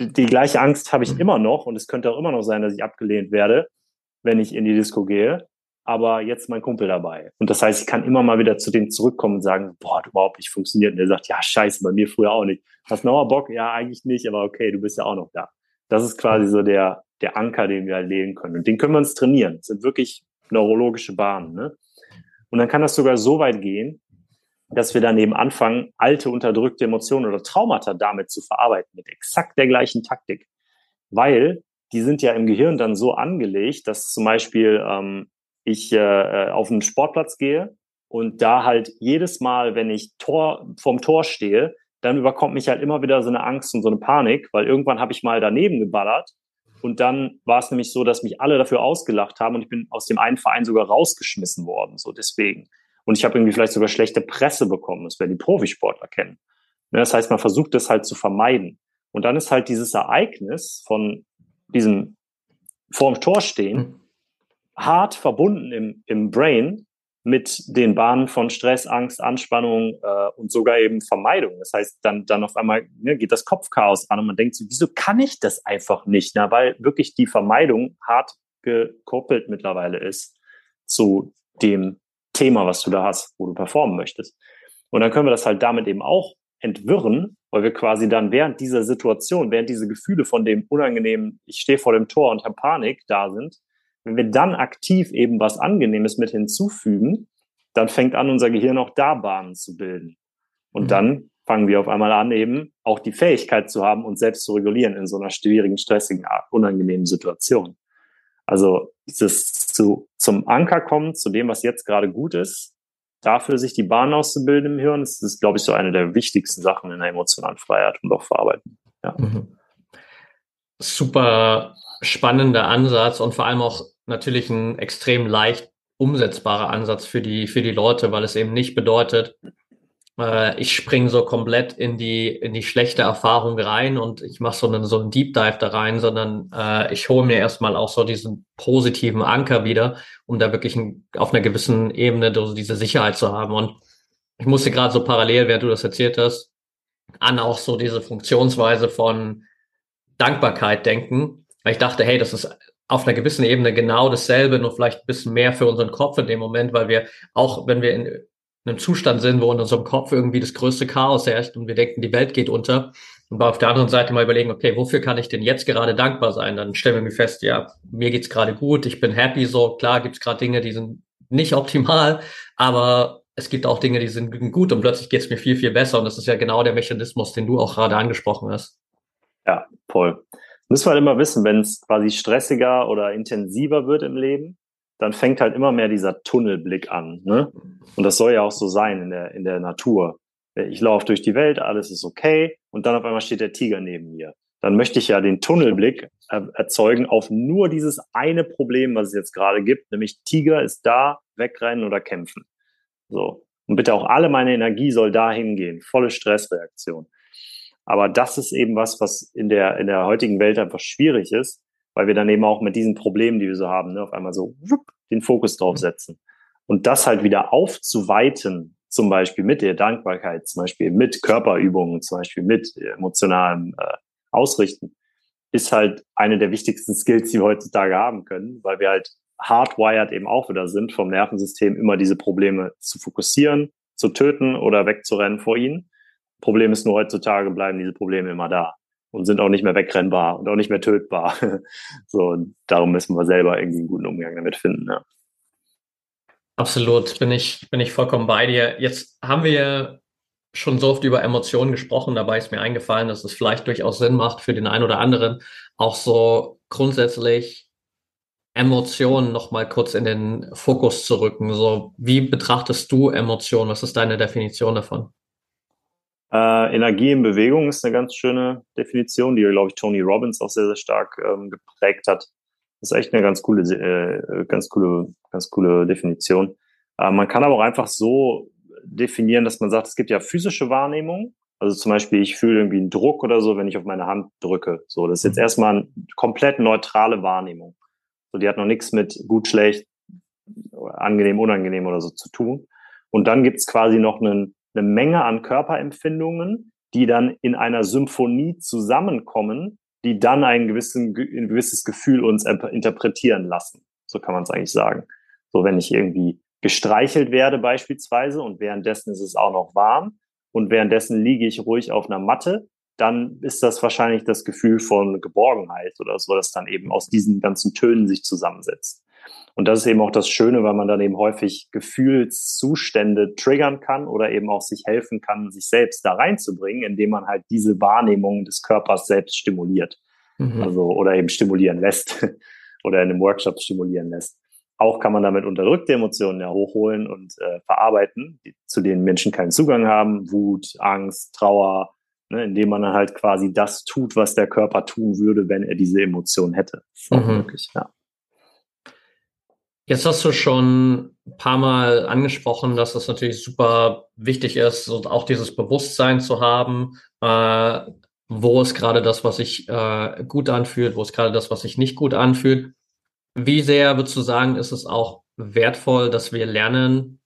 Die, die gleiche Angst habe ich immer noch und es könnte auch immer noch sein, dass ich abgelehnt werde, wenn ich in die Disco gehe aber jetzt mein Kumpel dabei. Und das heißt, ich kann immer mal wieder zu dem zurückkommen und sagen, boah, hat überhaupt nicht funktioniert. Und der sagt, ja, scheiße, bei mir früher auch nicht. Hast du noch mal Bock? Ja, eigentlich nicht, aber okay, du bist ja auch noch da. Das ist quasi so der, der Anker, den wir halt legen können. Und den können wir uns trainieren. Das sind wirklich neurologische Bahnen. Ne? Und dann kann das sogar so weit gehen, dass wir dann eben anfangen, alte unterdrückte Emotionen oder Traumata damit zu verarbeiten, mit exakt der gleichen Taktik. Weil die sind ja im Gehirn dann so angelegt, dass zum Beispiel ähm, ich äh, äh, auf einen Sportplatz gehe und da halt jedes Mal, wenn ich Tor vom Tor stehe, dann überkommt mich halt immer wieder so eine Angst und so eine Panik, weil irgendwann habe ich mal daneben geballert und dann war es nämlich so, dass mich alle dafür ausgelacht haben und ich bin aus dem einen Verein sogar rausgeschmissen worden, so deswegen. Und ich habe irgendwie vielleicht sogar schlechte Presse bekommen, das werden die Profisportler kennen. Ne, das heißt, man versucht das halt zu vermeiden. Und dann ist halt dieses Ereignis von diesem vorm Tor stehen, hm hart verbunden im, im Brain mit den Bahnen von Stress, Angst, Anspannung äh, und sogar eben Vermeidung. Das heißt, dann, dann auf einmal ne, geht das Kopfchaos an und man denkt so, wieso kann ich das einfach nicht? Na, weil wirklich die Vermeidung hart gekoppelt mittlerweile ist zu dem Thema, was du da hast, wo du performen möchtest. Und dann können wir das halt damit eben auch entwirren, weil wir quasi dann während dieser Situation, während diese Gefühle von dem unangenehmen, ich stehe vor dem Tor und habe Panik da sind, wenn wir dann aktiv eben was Angenehmes mit hinzufügen, dann fängt an, unser Gehirn auch da Bahnen zu bilden. Und mhm. dann fangen wir auf einmal an, eben auch die Fähigkeit zu haben, uns selbst zu regulieren in so einer schwierigen, stressigen, unangenehmen Situation. Also dieses zu, zum Anker kommen, zu dem, was jetzt gerade gut ist, dafür sich die Bahn auszubilden im Hirn, das ist, glaube ich, so eine der wichtigsten Sachen in der emotionalen Freiheit und auch Verarbeiten. Ja. Mhm. Super spannender Ansatz und vor allem auch natürlich ein extrem leicht umsetzbarer Ansatz für die, für die Leute, weil es eben nicht bedeutet, äh, ich springe so komplett in die, in die schlechte Erfahrung rein und ich mache so einen, so einen Deep Dive da rein, sondern äh, ich hole mir erstmal auch so diesen positiven Anker wieder, um da wirklich ein, auf einer gewissen Ebene diese Sicherheit zu haben. Und ich musste gerade so parallel, während du das erzählt hast, an auch so diese Funktionsweise von Dankbarkeit denken, weil ich dachte, hey, das ist auf einer gewissen Ebene genau dasselbe, nur vielleicht ein bisschen mehr für unseren Kopf in dem Moment, weil wir auch, wenn wir in einem Zustand sind, wo in unserem Kopf irgendwie das größte Chaos herrscht und wir denken, die Welt geht unter. Und auf der anderen Seite mal überlegen, okay, wofür kann ich denn jetzt gerade dankbar sein? Dann stellen wir mir fest, ja, mir geht's gerade gut, ich bin happy, so klar gibt's gerade Dinge, die sind nicht optimal, aber es gibt auch Dinge, die sind gut und plötzlich geht's mir viel, viel besser. Und das ist ja genau der Mechanismus, den du auch gerade angesprochen hast. Ja, voll. Müssen wir halt immer wissen, wenn es quasi stressiger oder intensiver wird im Leben, dann fängt halt immer mehr dieser Tunnelblick an. Ne? Und das soll ja auch so sein in der, in der Natur. Ich laufe durch die Welt, alles ist okay und dann auf einmal steht der Tiger neben mir. Dann möchte ich ja den Tunnelblick erzeugen auf nur dieses eine Problem, was es jetzt gerade gibt, nämlich Tiger ist da, wegrennen oder kämpfen. So. Und bitte auch alle meine Energie soll da hingehen. Volle Stressreaktion. Aber das ist eben was, was in der, in der heutigen Welt einfach schwierig ist, weil wir dann eben auch mit diesen Problemen, die wir so haben, ne, auf einmal so wupp, den Fokus drauf setzen. Und das halt wieder aufzuweiten, zum Beispiel mit der Dankbarkeit, zum Beispiel mit Körperübungen, zum Beispiel mit emotionalem äh, Ausrichten, ist halt eine der wichtigsten Skills, die wir heutzutage haben können, weil wir halt hardwired eben auch wieder sind vom Nervensystem, immer diese Probleme zu fokussieren, zu töten oder wegzurennen vor ihnen. Problem ist nur heutzutage bleiben diese Probleme immer da und sind auch nicht mehr wegrennbar und auch nicht mehr tötbar. so, und darum müssen wir selber irgendwie einen guten Umgang damit finden. Ja. Absolut, bin ich, bin ich vollkommen bei dir. Jetzt haben wir schon so oft über Emotionen gesprochen, dabei ist mir eingefallen, dass es vielleicht durchaus Sinn macht für den einen oder anderen, auch so grundsätzlich Emotionen nochmal kurz in den Fokus zu rücken. So, wie betrachtest du Emotionen? Was ist deine Definition davon? Äh, Energie in Bewegung ist eine ganz schöne Definition, die, glaube ich, Tony Robbins auch sehr, sehr stark ähm, geprägt hat. Das ist echt eine ganz coole, äh, ganz coole, ganz coole Definition. Äh, man kann aber auch einfach so definieren, dass man sagt, es gibt ja physische Wahrnehmung. Also zum Beispiel, ich fühle irgendwie einen Druck oder so, wenn ich auf meine Hand drücke. So, das ist jetzt mhm. erstmal eine komplett neutrale Wahrnehmung. So, die hat noch nichts mit gut, schlecht, angenehm, unangenehm oder so zu tun. Und dann gibt's quasi noch einen eine Menge an Körperempfindungen, die dann in einer Symphonie zusammenkommen, die dann ein, gewissen, ein gewisses Gefühl uns interpretieren lassen. So kann man es eigentlich sagen. So, wenn ich irgendwie gestreichelt werde beispielsweise und währenddessen ist es auch noch warm und währenddessen liege ich ruhig auf einer Matte, dann ist das wahrscheinlich das Gefühl von Geborgenheit oder so, das dann eben aus diesen ganzen Tönen sich zusammensetzt. Und das ist eben auch das Schöne, weil man dann eben häufig Gefühlszustände triggern kann oder eben auch sich helfen kann, sich selbst da reinzubringen, indem man halt diese Wahrnehmung des Körpers selbst stimuliert. Mhm. Also, oder eben stimulieren lässt oder in einem Workshop stimulieren lässt. Auch kann man damit unterdrückte Emotionen ja hochholen und äh, verarbeiten, die, zu denen Menschen keinen Zugang haben. Wut, Angst, Trauer, ne, indem man dann halt quasi das tut, was der Körper tun würde, wenn er diese Emotion hätte. Mhm. Möglich, ja. Jetzt hast du schon ein paar Mal angesprochen, dass es natürlich super wichtig ist, auch dieses Bewusstsein zu haben, äh, wo ist gerade das, was sich äh, gut anfühlt, wo ist gerade das, was sich nicht gut anfühlt. Wie sehr würdest du sagen, ist es auch wertvoll, dass wir lernen,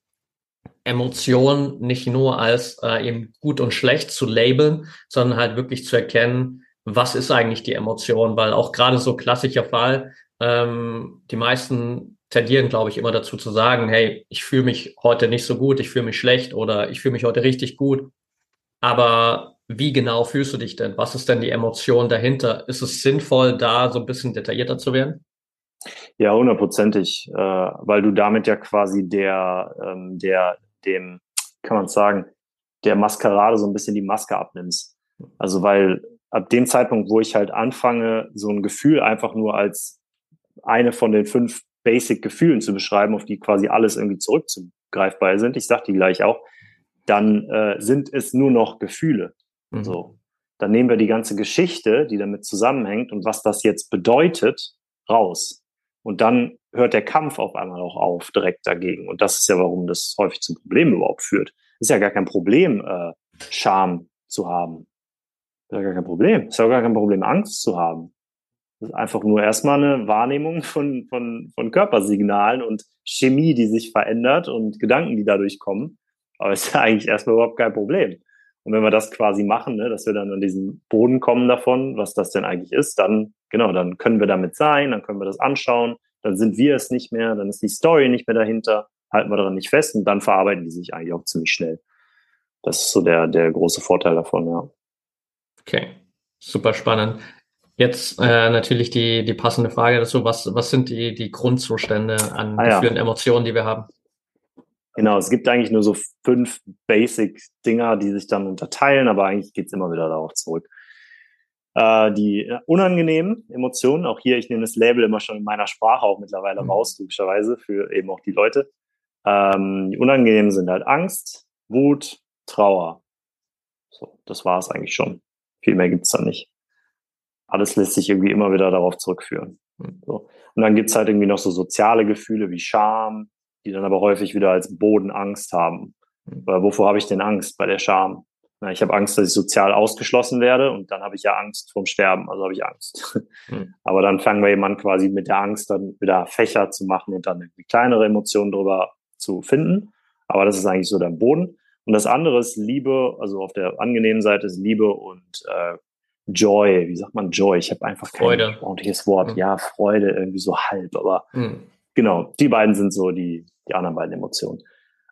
Emotionen nicht nur als äh, eben gut und schlecht zu labeln, sondern halt wirklich zu erkennen, was ist eigentlich die Emotion, weil auch gerade so klassischer Fall, ähm, die meisten tendieren, glaube ich, immer dazu zu sagen, hey, ich fühle mich heute nicht so gut, ich fühle mich schlecht oder ich fühle mich heute richtig gut. Aber wie genau fühlst du dich denn? Was ist denn die Emotion dahinter? Ist es sinnvoll, da so ein bisschen detaillierter zu werden? Ja, hundertprozentig, äh, weil du damit ja quasi der, ähm, der, dem, kann man sagen, der Maskerade so ein bisschen die Maske abnimmst. Also weil ab dem Zeitpunkt, wo ich halt anfange, so ein Gefühl einfach nur als eine von den fünf Basic-Gefühlen zu beschreiben, auf die quasi alles irgendwie zurückzugreifbar sind, ich sag die gleich auch, dann äh, sind es nur noch Gefühle. Mhm. So. Dann nehmen wir die ganze Geschichte, die damit zusammenhängt und was das jetzt bedeutet, raus. Und dann hört der Kampf auf einmal auch auf direkt dagegen. Und das ist ja, warum das häufig zu Problemen überhaupt führt. Ist ja gar kein Problem, äh, Scham zu haben. Ist ja gar kein Problem. Ist ja gar kein Problem, Angst zu haben. Das ist einfach nur erstmal eine Wahrnehmung von, von, von Körpersignalen und Chemie, die sich verändert und Gedanken, die dadurch kommen. Aber ist ja eigentlich erstmal überhaupt kein Problem. Und wenn wir das quasi machen, ne, dass wir dann an diesen Boden kommen davon, was das denn eigentlich ist, dann, genau, dann können wir damit sein, dann können wir das anschauen, dann sind wir es nicht mehr, dann ist die Story nicht mehr dahinter, halten wir daran nicht fest und dann verarbeiten die sich eigentlich auch ziemlich schnell. Das ist so der, der große Vorteil davon, ja. Okay, super spannend. Jetzt äh, natürlich die, die passende Frage dazu, was, was sind die, die Grundzustände an ah, ja. Emotionen, die wir haben? Genau, es gibt eigentlich nur so fünf Basic-Dinger, die sich dann unterteilen, aber eigentlich geht's immer wieder darauf zurück. Äh, die unangenehmen Emotionen, auch hier, ich nehme das Label immer schon in meiner Sprache auch mittlerweile mhm. raus, typischerweise, für eben auch die Leute. Ähm, die unangenehmen sind halt Angst, Wut, Trauer. So, das war es eigentlich schon. Viel mehr gibt's da nicht. Alles lässt sich irgendwie immer wieder darauf zurückführen. Mhm. So. Und dann gibt's halt irgendwie noch so soziale Gefühle wie Scham, die dann aber häufig wieder als Boden Angst haben. Weil wovor habe ich denn Angst bei der Scham? Na, ich habe Angst, dass ich sozial ausgeschlossen werde und dann habe ich ja Angst vorm Sterben, also habe ich Angst. Mhm. Aber dann fangen wir jemanden quasi mit der Angst dann wieder Fächer zu machen und dann irgendwie kleinere Emotionen drüber zu finden. Aber das ist eigentlich so der Boden. Und das andere ist Liebe, also auf der angenehmen Seite ist Liebe und äh, Joy. Wie sagt man Joy? Ich habe einfach kein Freude. ordentliches Wort. Mhm. Ja, Freude irgendwie so halb, aber mhm. genau, die beiden sind so die, die anderen beiden Emotionen.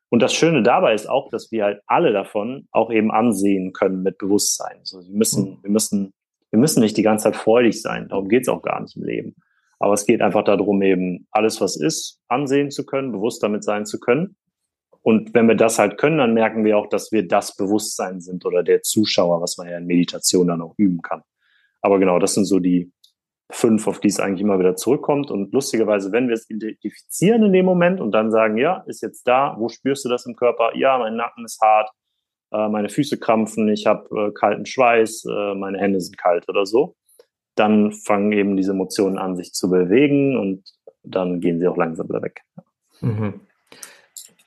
Und das Schöne dabei ist auch, dass wir halt alle davon auch eben ansehen können mit Bewusstsein. Also wir müssen, mhm. wir müssen, wir müssen nicht die ganze Zeit freudig sein. Darum geht's auch gar nicht im Leben. Aber es geht einfach darum, eben alles, was ist, ansehen zu können, bewusst damit sein zu können. Und wenn wir das halt können, dann merken wir auch, dass wir das Bewusstsein sind oder der Zuschauer, was man ja in Meditation dann auch üben kann. Aber genau, das sind so die, fünf, auf die es eigentlich immer wieder zurückkommt. Und lustigerweise, wenn wir es identifizieren in dem Moment und dann sagen, ja, ist jetzt da, wo spürst du das im Körper? Ja, mein Nacken ist hart, äh, meine Füße krampfen, ich habe äh, kalten Schweiß, äh, meine Hände sind kalt oder so, dann fangen eben diese Emotionen an, sich zu bewegen und dann gehen sie auch langsam wieder weg. Mhm.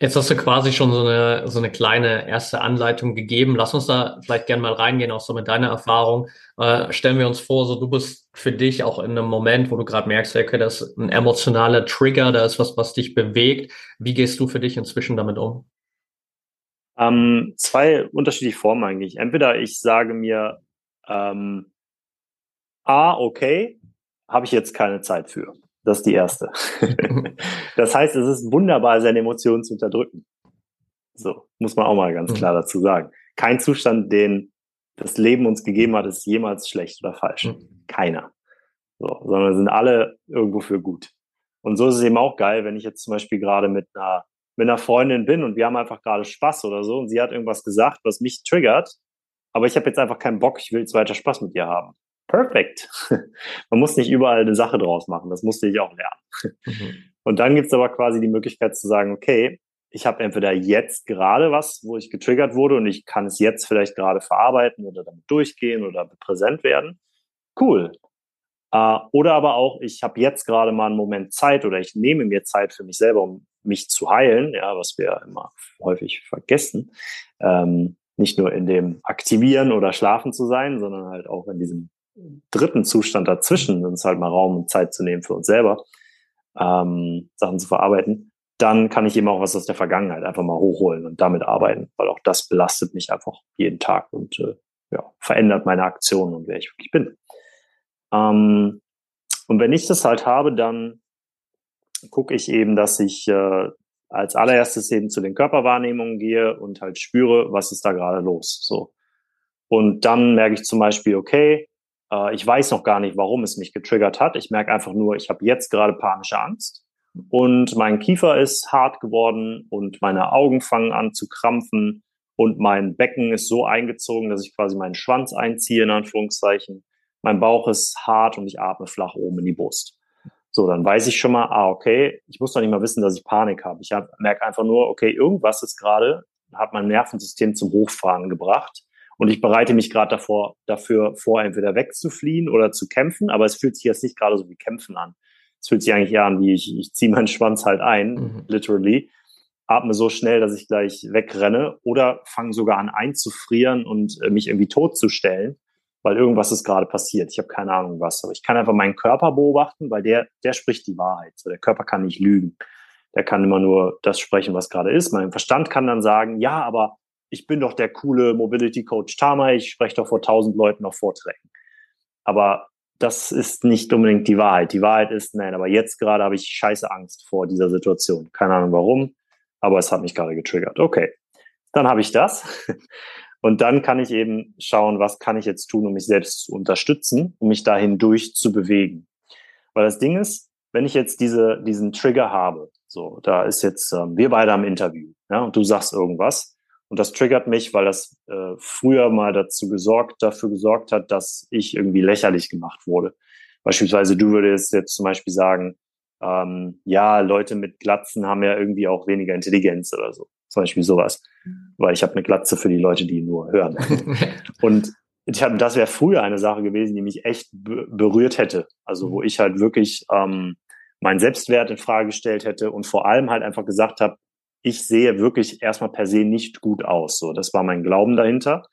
Jetzt hast du quasi schon so eine, so eine kleine erste Anleitung gegeben. Lass uns da vielleicht gerne mal reingehen, auch so mit deiner Erfahrung. Äh, stellen wir uns vor, so du bist für dich auch in einem Moment, wo du gerade merkst, okay, das ist ein emotionaler Trigger, da ist was, was dich bewegt. Wie gehst du für dich inzwischen damit um? Ähm, zwei unterschiedliche Formen eigentlich. Entweder ich sage mir, ähm, ah, okay, habe ich jetzt keine Zeit für. Das ist die erste. das heißt, es ist wunderbar, seine Emotionen zu unterdrücken. So, muss man auch mal ganz mhm. klar dazu sagen. Kein Zustand, den das Leben uns gegeben hat, ist jemals schlecht oder falsch. Mhm. Keiner. So, sondern sind alle irgendwo für gut. Und so ist es eben auch geil, wenn ich jetzt zum Beispiel gerade mit einer, mit einer Freundin bin und wir haben einfach gerade Spaß oder so und sie hat irgendwas gesagt, was mich triggert, aber ich habe jetzt einfach keinen Bock, ich will jetzt weiter Spaß mit ihr haben perfekt. Man muss nicht überall eine Sache draus machen. Das musste ich auch lernen. Mhm. Und dann gibt's aber quasi die Möglichkeit zu sagen, okay, ich habe entweder jetzt gerade was, wo ich getriggert wurde und ich kann es jetzt vielleicht gerade verarbeiten oder damit durchgehen oder präsent werden. Cool. Uh, oder aber auch, ich habe jetzt gerade mal einen Moment Zeit oder ich nehme mir Zeit für mich selber, um mich zu heilen, ja, was wir immer häufig vergessen. Ähm, nicht nur in dem Aktivieren oder Schlafen zu sein, sondern halt auch in diesem dritten Zustand dazwischen, uns halt mal Raum und Zeit zu nehmen für uns selber, ähm, Sachen zu verarbeiten, dann kann ich eben auch was aus der Vergangenheit einfach mal hochholen und damit arbeiten, weil auch das belastet mich einfach jeden Tag und äh, ja, verändert meine Aktionen und wer ich wirklich bin. Ähm, und wenn ich das halt habe, dann gucke ich eben, dass ich äh, als allererstes eben zu den Körperwahrnehmungen gehe und halt spüre, was ist da gerade los. So. Und dann merke ich zum Beispiel, okay, äh, ich weiß noch gar nicht, warum es mich getriggert hat. Ich merke einfach nur, ich habe jetzt gerade panische Angst und mein Kiefer ist hart geworden und meine Augen fangen an zu krampfen und mein Becken ist so eingezogen, dass ich quasi meinen Schwanz einziehe, in Anführungszeichen. Mein Bauch ist hart und ich atme flach oben in die Brust. So, dann weiß ich schon mal, ah, okay, ich muss doch nicht mal wissen, dass ich Panik habe. Ich hab, merke einfach nur, okay, irgendwas ist gerade, hat mein Nervensystem zum Hochfahren gebracht. Und ich bereite mich gerade davor, dafür vor, entweder wegzufliehen oder zu kämpfen, aber es fühlt sich jetzt nicht gerade so wie Kämpfen an. Es fühlt sich eigentlich eher an, wie ich, ich ziehe meinen Schwanz halt ein, mhm. literally, atme so schnell, dass ich gleich wegrenne oder fange sogar an einzufrieren und äh, mich irgendwie totzustellen, weil irgendwas ist gerade passiert. Ich habe keine Ahnung was, aber ich kann einfach meinen Körper beobachten, weil der, der spricht die Wahrheit. So, der Körper kann nicht lügen. Der kann immer nur das sprechen, was gerade ist. Mein Verstand kann dann sagen, ja, aber ich bin doch der coole Mobility Coach Tama, ich spreche doch vor tausend Leuten auf Vorträgen. Aber das ist nicht unbedingt die Wahrheit. Die Wahrheit ist, nein, aber jetzt gerade habe ich scheiße Angst vor dieser Situation. Keine Ahnung warum, aber es hat mich gerade getriggert. Okay, dann habe ich das. Und dann kann ich eben schauen, was kann ich jetzt tun, um mich selbst zu unterstützen, um mich dahin durchzubewegen. Weil das Ding ist, wenn ich jetzt diese, diesen Trigger habe, so, da ist jetzt, ähm, wir beide am Interview, ja, und du sagst irgendwas, und das triggert mich, weil das äh, früher mal dazu gesorgt, dafür gesorgt hat, dass ich irgendwie lächerlich gemacht wurde. Beispielsweise du würdest jetzt zum Beispiel sagen, ähm, ja, Leute mit Glatzen haben ja irgendwie auch weniger Intelligenz oder so. Zum Beispiel sowas. Mhm. Weil ich habe eine Glatze für die Leute, die nur hören. und ich hab, das wäre früher eine Sache gewesen, die mich echt berührt hätte. Also wo mhm. ich halt wirklich ähm, meinen Selbstwert in Frage gestellt hätte und vor allem halt einfach gesagt habe, ich sehe wirklich erstmal per se nicht gut aus. So, das war mein Glauben dahinter.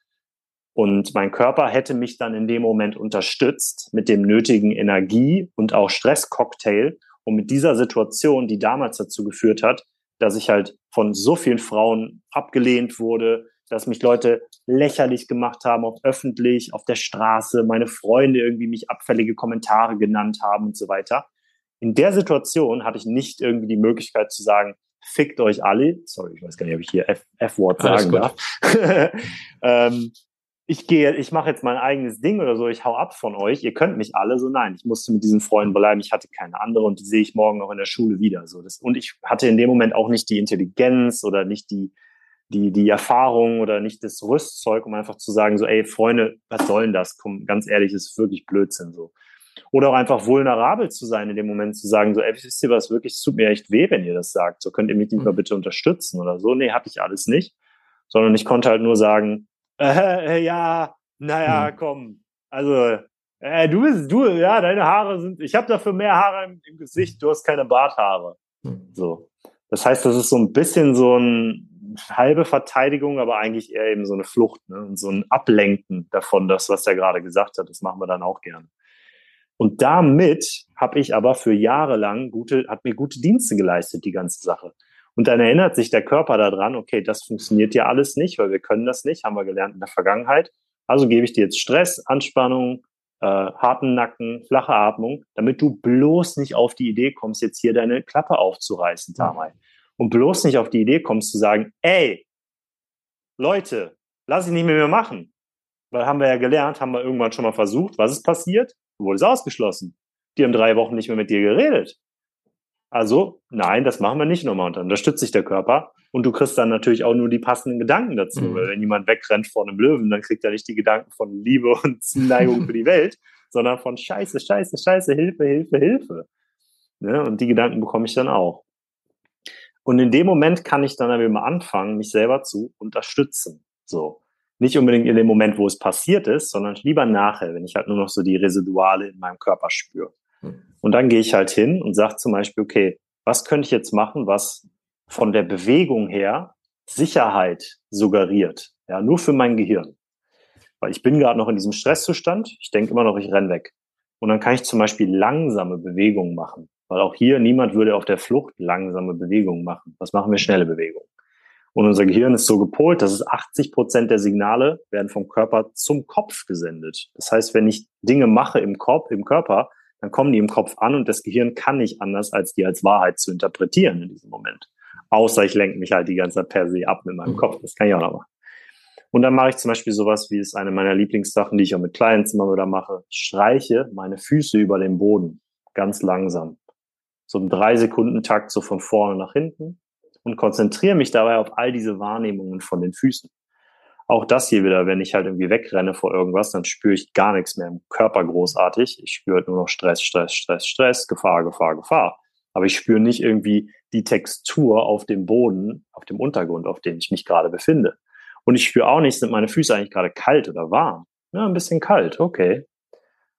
Und mein Körper hätte mich dann in dem Moment unterstützt mit dem nötigen Energie und auch Stresscocktail, um mit dieser Situation, die damals dazu geführt hat, dass ich halt von so vielen Frauen abgelehnt wurde, dass mich Leute lächerlich gemacht haben, auch öffentlich, auf der Straße, meine Freunde irgendwie mich abfällige Kommentare genannt haben und so weiter. In der Situation hatte ich nicht irgendwie die Möglichkeit zu sagen, fickt euch alle. Sorry, ich weiß gar nicht, ob ich hier F-Wort sagen darf. ähm, ich gehe, ich mache jetzt mein eigenes Ding oder so, ich hau ab von euch, ihr könnt mich alle so. Nein, ich musste mit diesen Freunden bleiben, ich hatte keine andere und die sehe ich morgen auch in der Schule wieder. So, das, und ich hatte in dem Moment auch nicht die Intelligenz oder nicht die, die, die Erfahrung oder nicht das Rüstzeug, um einfach zu sagen, so, ey, Freunde, was soll denn das? Komm, ganz ehrlich, das ist wirklich Blödsinn so. Oder auch einfach vulnerabel zu sein in dem Moment, zu sagen, so, ey, wisst ihr was, wirklich, es tut mir echt weh, wenn ihr das sagt. So könnt ihr mich nicht mal mhm. bitte unterstützen oder so. Nee, hatte ich alles nicht. Sondern ich konnte halt nur sagen, äh, ja, naja, mhm. komm. Also, äh, du bist, du, ja, deine Haare sind, ich habe dafür mehr Haare im, im, Gesicht, du hast keine Barthaare. Mhm. So. Das heißt, das ist so ein bisschen so ein halbe Verteidigung, aber eigentlich eher eben so eine Flucht ne? und so ein Ablenken davon, das, was er gerade gesagt hat. Das machen wir dann auch gerne. Und damit habe ich aber für Jahre lang gute, hat mir gute Dienste geleistet, die ganze Sache. Und dann erinnert sich der Körper daran, okay, das funktioniert ja alles nicht, weil wir können das nicht, haben wir gelernt in der Vergangenheit. Also gebe ich dir jetzt Stress, Anspannung, äh, harten Nacken, flache Atmung, damit du bloß nicht auf die Idee kommst, jetzt hier deine Klappe aufzureißen, Tamay. Und bloß nicht auf die Idee kommst zu sagen, ey, Leute, lass ich nicht mehr, mehr machen. Weil haben wir ja gelernt, haben wir irgendwann schon mal versucht. Was ist passiert? Du wurdest ausgeschlossen. Die haben drei Wochen nicht mehr mit dir geredet. Also, nein, das machen wir nicht nochmal. Und dann unterstützt sich der Körper. Und du kriegst dann natürlich auch nur die passenden Gedanken dazu. Mhm. Weil wenn jemand wegrennt vor einem Löwen, dann kriegt er nicht die Gedanken von Liebe und Zuneigung für die Welt, sondern von Scheiße, Scheiße, Scheiße, Hilfe, Hilfe, Hilfe. Ne? Und die Gedanken bekomme ich dann auch. Und in dem Moment kann ich dann aber immer anfangen, mich selber zu unterstützen. So. Nicht unbedingt in dem Moment, wo es passiert ist, sondern lieber nachher, wenn ich halt nur noch so die Residuale in meinem Körper spüre. Hm. Und dann gehe ich halt hin und sage zum Beispiel, okay, was könnte ich jetzt machen, was von der Bewegung her Sicherheit suggeriert? Ja, nur für mein Gehirn. Weil ich bin gerade noch in diesem Stresszustand. Ich denke immer noch, ich renn weg. Und dann kann ich zum Beispiel langsame Bewegungen machen. Weil auch hier niemand würde auf der Flucht langsame Bewegungen machen. Was machen wir? Schnelle Bewegungen. Und unser Gehirn ist so gepolt, dass es 80 Prozent der Signale werden vom Körper zum Kopf gesendet. Das heißt, wenn ich Dinge mache im Kopf, im Körper, dann kommen die im Kopf an und das Gehirn kann nicht anders, als die als Wahrheit zu interpretieren in diesem Moment. Außer ich lenke mich halt die ganze Zeit per se ab mit meinem mhm. Kopf. Das kann ich auch noch machen. Und dann mache ich zum Beispiel sowas, wie es eine meiner Lieblingssachen, die ich auch mit Clients immer wieder mache. Ich streiche meine Füße über den Boden. Ganz langsam. So im drei Sekunden Takt, so von vorne nach hinten und konzentriere mich dabei auf all diese Wahrnehmungen von den Füßen. Auch das hier wieder, wenn ich halt irgendwie wegrenne vor irgendwas, dann spüre ich gar nichts mehr im Körper großartig. Ich spüre nur noch Stress, Stress, Stress, Stress, Gefahr, Gefahr, Gefahr. Aber ich spüre nicht irgendwie die Textur auf dem Boden, auf dem Untergrund, auf dem ich mich gerade befinde. Und ich spüre auch nicht, sind meine Füße eigentlich gerade kalt oder warm. Ja, ein bisschen kalt, okay.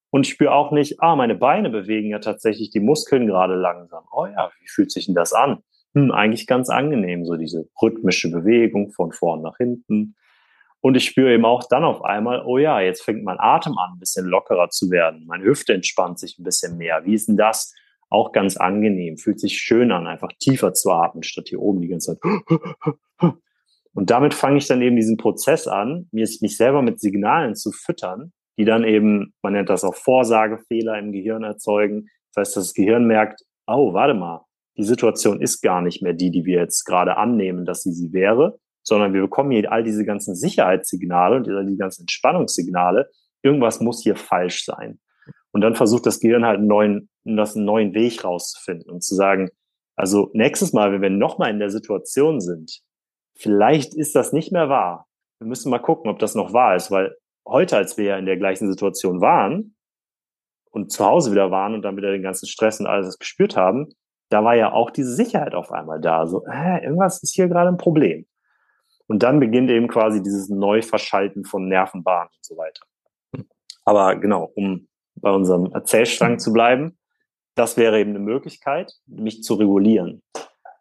Und ich spüre auch nicht, ah, meine Beine bewegen ja tatsächlich die Muskeln gerade langsam. Oh ja, wie fühlt sich denn das an? Hm, eigentlich ganz angenehm, so diese rhythmische Bewegung von vorn nach hinten. Und ich spüre eben auch dann auf einmal, oh ja, jetzt fängt mein Atem an, ein bisschen lockerer zu werden. Meine Hüfte entspannt sich ein bisschen mehr. Wie ist denn das? Auch ganz angenehm. Fühlt sich schön an, einfach tiefer zu atmen, statt hier oben die ganze Zeit. Und damit fange ich dann eben diesen Prozess an, mich selber mit Signalen zu füttern, die dann eben, man nennt das auch Vorsagefehler im Gehirn erzeugen. Das heißt, das Gehirn merkt, oh, warte mal, die Situation ist gar nicht mehr die, die wir jetzt gerade annehmen, dass sie sie wäre, sondern wir bekommen hier all diese ganzen Sicherheitssignale und all die ganzen Entspannungssignale. Irgendwas muss hier falsch sein. Und dann versucht das Gehirn halt einen neuen, einen neuen Weg rauszufinden und zu sagen, also nächstes Mal, wenn wir nochmal in der Situation sind, vielleicht ist das nicht mehr wahr. Wir müssen mal gucken, ob das noch wahr ist, weil heute, als wir ja in der gleichen Situation waren und zu Hause wieder waren und dann wieder den ganzen Stress und alles gespürt haben, da war ja auch diese Sicherheit auf einmal da. So, äh, irgendwas ist hier gerade ein Problem. Und dann beginnt eben quasi dieses Neuverschalten von Nervenbahnen und so weiter. Aber genau, um bei unserem Erzählstrang zu bleiben, das wäre eben eine Möglichkeit, mich zu regulieren.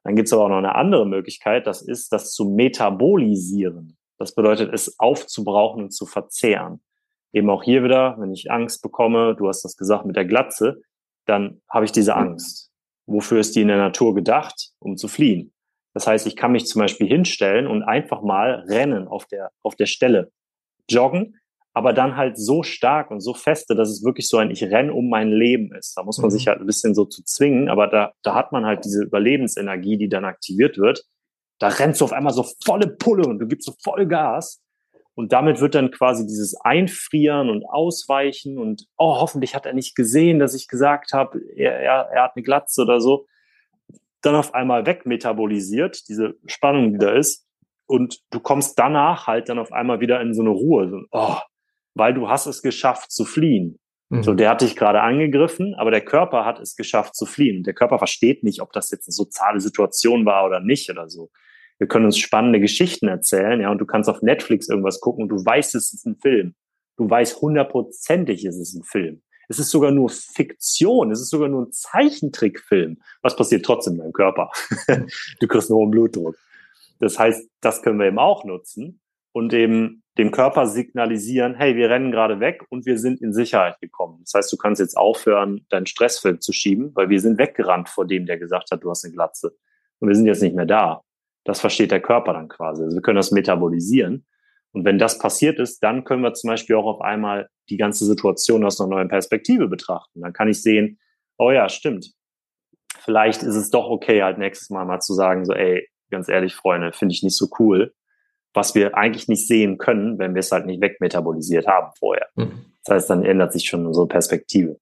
Dann gibt es aber auch noch eine andere Möglichkeit, das ist, das zu metabolisieren. Das bedeutet, es aufzubrauchen und zu verzehren. Eben auch hier wieder, wenn ich Angst bekomme, du hast das gesagt mit der Glatze, dann habe ich diese Angst. Wofür ist die in der Natur gedacht? Um zu fliehen. Das heißt, ich kann mich zum Beispiel hinstellen und einfach mal rennen auf der, auf der Stelle, joggen, aber dann halt so stark und so feste, dass es wirklich so ein Ich renn um mein Leben ist. Da muss man mhm. sich halt ein bisschen so zu zwingen, aber da, da hat man halt diese Überlebensenergie, die dann aktiviert wird. Da rennst du auf einmal so volle Pulle und du gibst so voll Gas. Und damit wird dann quasi dieses Einfrieren und Ausweichen und, oh, hoffentlich hat er nicht gesehen, dass ich gesagt habe, er, er, er hat eine Glatze oder so dann auf einmal wegmetabolisiert, diese Spannung, die da ist. Und du kommst danach halt dann auf einmal wieder in so eine Ruhe. So, oh, weil du hast es geschafft zu fliehen. Mhm. So, der hat dich gerade angegriffen, aber der Körper hat es geschafft zu fliehen. Der Körper versteht nicht, ob das jetzt eine soziale Situation war oder nicht oder so. Wir können uns spannende Geschichten erzählen, ja, und du kannst auf Netflix irgendwas gucken und du weißt, es ist ein Film. Du weißt hundertprozentig, es ist ein Film. Es ist sogar nur Fiktion, es ist sogar nur ein Zeichentrickfilm. Was passiert trotzdem in deinem Körper? du kriegst einen hohen Blutdruck. Das heißt, das können wir eben auch nutzen und eben dem Körper signalisieren, hey, wir rennen gerade weg und wir sind in Sicherheit gekommen. Das heißt, du kannst jetzt aufhören, deinen Stressfilm zu schieben, weil wir sind weggerannt vor dem, der gesagt hat, du hast eine Glatze. Und wir sind jetzt nicht mehr da. Das versteht der Körper dann quasi. Also wir können das metabolisieren und wenn das passiert ist, dann können wir zum Beispiel auch auf einmal die ganze Situation aus einer neuen Perspektive betrachten. Dann kann ich sehen, oh ja, stimmt. Vielleicht ist es doch okay, halt nächstes Mal mal zu sagen, so, ey, ganz ehrlich, Freunde, finde ich nicht so cool, was wir eigentlich nicht sehen können, wenn wir es halt nicht wegmetabolisiert haben vorher. Mhm. Das heißt, dann ändert sich schon unsere Perspektive.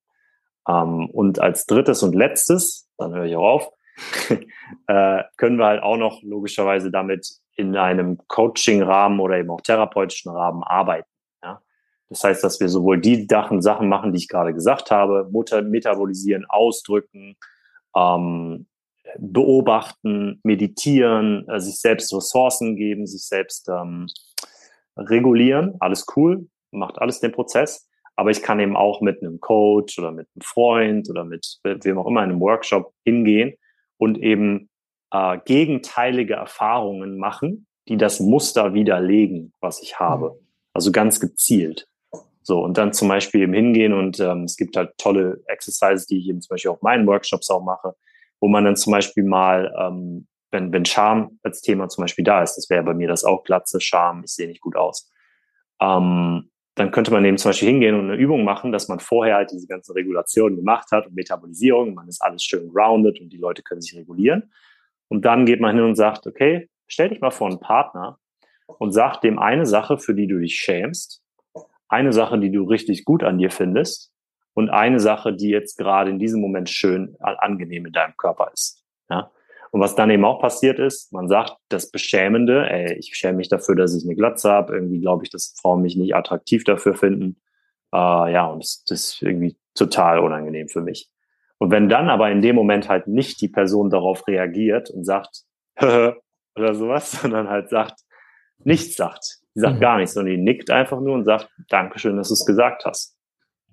Ähm, und als drittes und letztes, dann höre ich auch auf, äh, können wir halt auch noch logischerweise damit in einem Coaching-Rahmen oder eben auch therapeutischen Rahmen arbeiten. Ja? Das heißt, dass wir sowohl die Sachen machen, die ich gerade gesagt habe, Mutter metabolisieren, ausdrücken, ähm, beobachten, meditieren, äh, sich selbst Ressourcen geben, sich selbst ähm, regulieren. Alles cool, macht alles den Prozess. Aber ich kann eben auch mit einem Coach oder mit einem Freund oder mit wem auch immer in einem Workshop hingehen und eben äh, gegenteilige Erfahrungen machen, die das Muster widerlegen, was ich habe. Mhm. Also ganz gezielt. So, und dann zum Beispiel eben hingehen und ähm, es gibt halt tolle Exercises, die ich eben zum Beispiel auf meinen Workshops auch mache, wo man dann zum Beispiel mal, ähm, wenn, wenn Scham als Thema zum Beispiel da ist, das wäre bei mir das auch Glatze, Scham, ich sehe nicht gut aus, ähm, dann könnte man eben zum Beispiel hingehen und eine Übung machen, dass man vorher halt diese ganzen Regulationen gemacht hat und Metabolisierung, man ist alles schön grounded und die Leute können sich regulieren. Und dann geht man hin und sagt, okay, stell dich mal vor einen Partner und sag dem eine Sache, für die du dich schämst, eine Sache, die du richtig gut an dir findest und eine Sache, die jetzt gerade in diesem Moment schön angenehm in deinem Körper ist. Ja? Und was dann eben auch passiert ist, man sagt das Beschämende, ey, ich schäme mich dafür, dass ich eine Glatze habe. Irgendwie glaube ich, dass Frauen mich nicht attraktiv dafür finden. Äh, ja, und das, das ist irgendwie total unangenehm für mich. Und wenn dann aber in dem Moment halt nicht die Person darauf reagiert und sagt, oder sowas, sondern halt sagt, nichts sagt. Die sagt mhm. gar nichts, sondern die nickt einfach nur und sagt, Dankeschön, dass du es gesagt hast.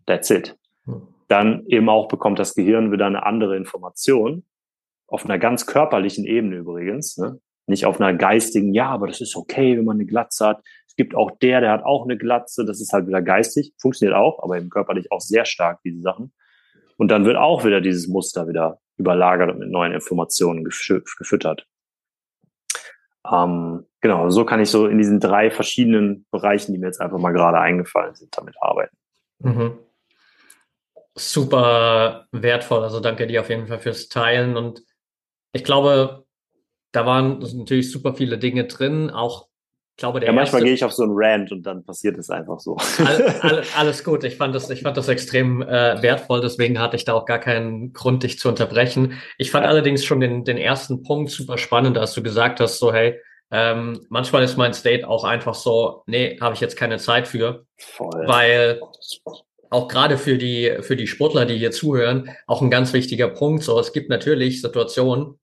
That's it. Mhm. Dann eben auch bekommt das Gehirn wieder eine andere Information auf einer ganz körperlichen Ebene übrigens, ne? nicht auf einer geistigen, ja, aber das ist okay, wenn man eine Glatze hat. Es gibt auch der, der hat auch eine Glatze, das ist halt wieder geistig, funktioniert auch, aber eben körperlich auch sehr stark, diese Sachen. Und dann wird auch wieder dieses Muster wieder überlagert und mit neuen Informationen gefüttert. Ähm, genau, so kann ich so in diesen drei verschiedenen Bereichen, die mir jetzt einfach mal gerade eingefallen sind, damit arbeiten. Mhm. Super wertvoll. Also danke dir auf jeden Fall fürs Teilen und ich glaube, da waren natürlich super viele Dinge drin, auch ich glaube, der ja, manchmal erste, gehe ich auf so einen Rant und dann passiert es einfach so. All, all, alles gut. Ich fand das, ich fand das extrem äh, wertvoll. Deswegen hatte ich da auch gar keinen Grund, dich zu unterbrechen. Ich fand ja. allerdings schon den, den ersten Punkt super spannend, als du gesagt hast, so hey, ähm, manchmal ist mein State auch einfach so, nee, habe ich jetzt keine Zeit für, Voll. weil auch gerade für die für die Sportler, die hier zuhören, auch ein ganz wichtiger Punkt. So, es gibt natürlich Situationen,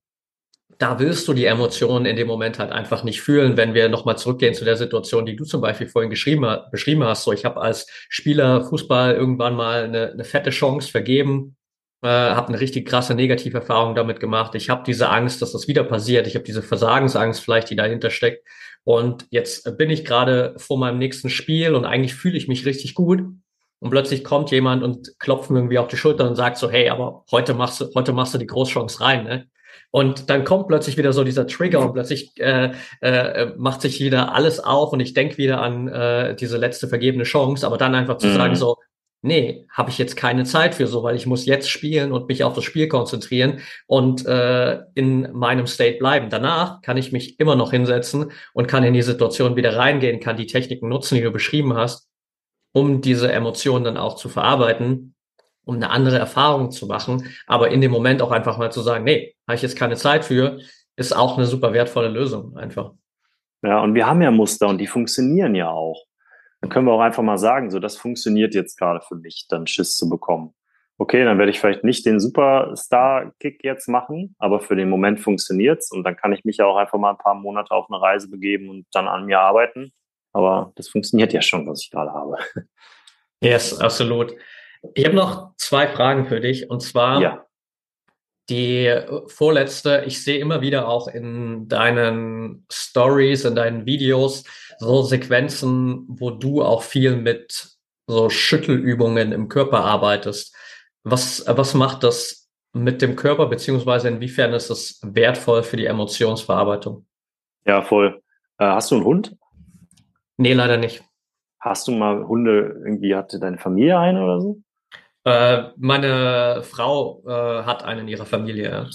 da willst du die Emotionen in dem Moment halt einfach nicht fühlen, wenn wir nochmal zurückgehen zu der Situation, die du zum Beispiel vorhin geschrieben, beschrieben hast. So, ich habe als Spieler Fußball irgendwann mal eine, eine fette Chance vergeben, äh, habe eine richtig krasse Negativerfahrung damit gemacht. Ich habe diese Angst, dass das wieder passiert. Ich habe diese Versagensangst vielleicht, die dahinter steckt. Und jetzt bin ich gerade vor meinem nächsten Spiel und eigentlich fühle ich mich richtig gut. Und plötzlich kommt jemand und klopft mir irgendwie auf die Schulter und sagt so, hey, aber heute machst du, heute machst du die Großchance rein, ne? Und dann kommt plötzlich wieder so dieser Trigger und plötzlich äh, äh, macht sich wieder alles auf und ich denke wieder an äh, diese letzte vergebene Chance, aber dann einfach zu mhm. sagen so, nee, habe ich jetzt keine Zeit für so, weil ich muss jetzt spielen und mich auf das Spiel konzentrieren und äh, in meinem State bleiben. Danach kann ich mich immer noch hinsetzen und kann in die Situation wieder reingehen, kann die Techniken nutzen, die du beschrieben hast, um diese Emotionen dann auch zu verarbeiten um eine andere Erfahrung zu machen. Aber in dem Moment auch einfach mal zu sagen, nee, habe ich jetzt keine Zeit für, ist auch eine super wertvolle Lösung einfach. Ja, und wir haben ja Muster und die funktionieren ja auch. Dann können wir auch einfach mal sagen, so, das funktioniert jetzt gerade für mich, dann Schiss zu bekommen. Okay, dann werde ich vielleicht nicht den Superstar-Kick jetzt machen, aber für den Moment funktioniert's und dann kann ich mich ja auch einfach mal ein paar Monate auf eine Reise begeben und dann an mir arbeiten. Aber das funktioniert ja schon, was ich gerade habe. Yes, absolut. Ich habe noch zwei Fragen für dich und zwar ja. die vorletzte. Ich sehe immer wieder auch in deinen Stories, in deinen Videos so Sequenzen, wo du auch viel mit so Schüttelübungen im Körper arbeitest. Was, was macht das mit dem Körper, beziehungsweise inwiefern ist das wertvoll für die Emotionsverarbeitung? Ja, voll. Äh, hast du einen Hund? Nee, leider nicht. Hast du mal Hunde, irgendwie hatte deine Familie einen oder so? Äh, meine Frau äh, hat einen in ihrer Familie.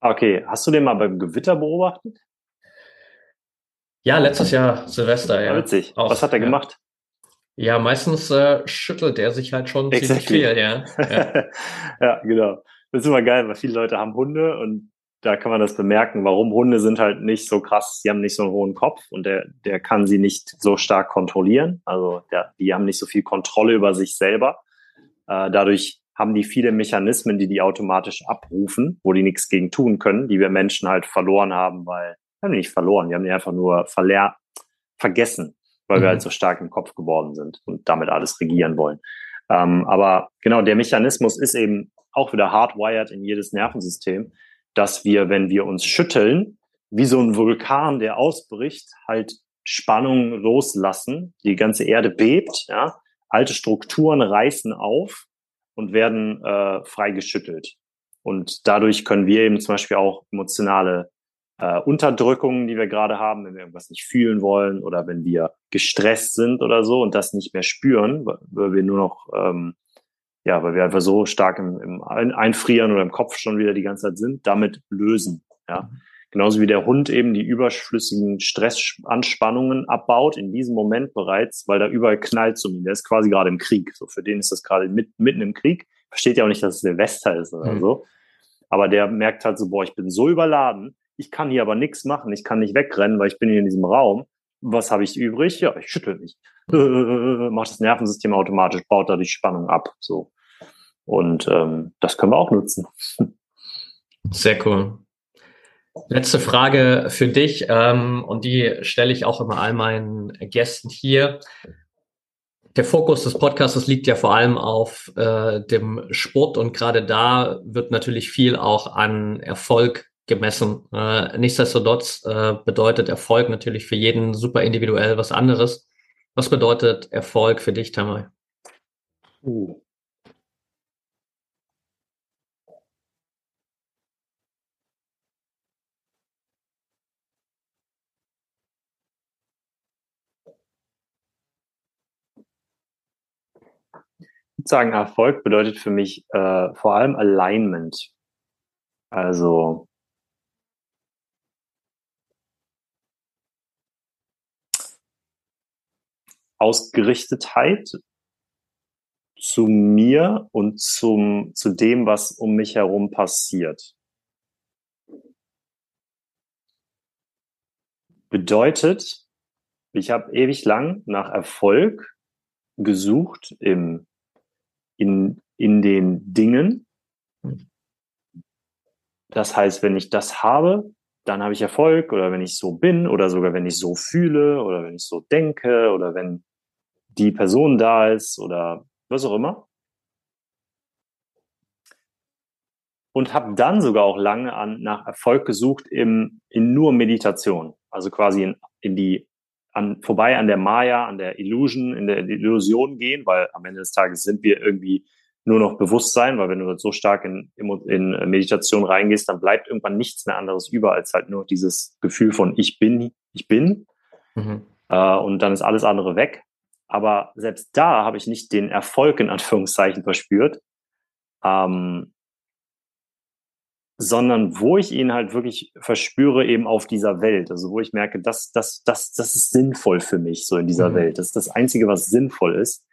Okay, hast du den mal beim Gewitter beobachtet? Ja, letztes Jahr Silvester, ja. Witzig. Auch, Was hat er ja. gemacht? Ja, meistens äh, schüttelt er sich halt schon exactly. ziemlich viel, ja. Ja. ja, genau. Das ist immer geil, weil viele Leute haben Hunde und da kann man das bemerken, warum Hunde sind halt nicht so krass, sie haben nicht so einen hohen Kopf und der, der kann sie nicht so stark kontrollieren. Also der, die haben nicht so viel Kontrolle über sich selber. Äh, dadurch haben die viele Mechanismen, die die automatisch abrufen, wo die nichts gegen tun können, die wir Menschen halt verloren haben, weil, haben die nicht verloren, wir haben die einfach nur verlehr vergessen, weil mhm. wir halt so stark im Kopf geworden sind und damit alles regieren wollen. Ähm, aber genau, der Mechanismus ist eben auch wieder hardwired in jedes Nervensystem, dass wir, wenn wir uns schütteln, wie so ein Vulkan, der ausbricht, halt Spannung loslassen, die ganze Erde bebt, ja, alte Strukturen reißen auf und werden äh, freigeschüttelt. Und dadurch können wir eben zum Beispiel auch emotionale äh, Unterdrückungen, die wir gerade haben, wenn wir irgendwas nicht fühlen wollen oder wenn wir gestresst sind oder so und das nicht mehr spüren, weil wir nur noch, ähm, ja, weil wir einfach so stark im, im Einfrieren oder im Kopf schon wieder die ganze Zeit sind, damit lösen. Ja. Genauso wie der Hund eben die überschlüssigen Stressanspannungen abbaut, in diesem Moment bereits, weil da überall knallt zu ihm. Der ist quasi gerade im Krieg. So, für den ist das gerade mit, mitten im Krieg. Versteht ja auch nicht, dass es Silvester ist oder mhm. so. Aber der merkt halt so, boah, ich bin so überladen, ich kann hier aber nichts machen, ich kann nicht wegrennen, weil ich bin hier in diesem Raum. Was habe ich übrig? Ja, ich schüttel mich. Macht das Nervensystem automatisch, baut da die Spannung ab. So. Und ähm, das können wir auch nutzen. Sehr cool. Letzte Frage für dich ähm, und die stelle ich auch immer all meinen Gästen hier. Der Fokus des Podcasts liegt ja vor allem auf äh, dem Sport und gerade da wird natürlich viel auch an Erfolg gemessen. Äh, nichtsdestotrotz äh, bedeutet Erfolg natürlich für jeden super individuell was anderes. Was bedeutet Erfolg für dich, Tamay? Uh. Sagen, Erfolg bedeutet für mich äh, vor allem Alignment. Also Ausgerichtetheit zu mir und zum, zu dem, was um mich herum passiert. Bedeutet, ich habe ewig lang nach Erfolg gesucht im in, in den Dingen. Das heißt, wenn ich das habe, dann habe ich Erfolg oder wenn ich so bin oder sogar wenn ich so fühle oder wenn ich so denke oder wenn die Person da ist oder was auch immer. Und habe dann sogar auch lange an, nach Erfolg gesucht im, in nur Meditation. Also quasi in, in die an, vorbei an der Maya, an der Illusion, in der Illusion gehen, weil am Ende des Tages sind wir irgendwie nur noch Bewusstsein, weil wenn du so stark in, in Meditation reingehst, dann bleibt irgendwann nichts mehr anderes über als halt nur dieses Gefühl von ich bin, ich bin. Mhm. Äh, und dann ist alles andere weg. Aber selbst da habe ich nicht den Erfolg in Anführungszeichen verspürt, ähm, sondern wo ich ihn halt wirklich verspüre eben auf dieser Welt. Also wo ich merke, das, das, das, das ist sinnvoll für mich so in dieser mhm. Welt. Das ist das Einzige, was sinnvoll ist,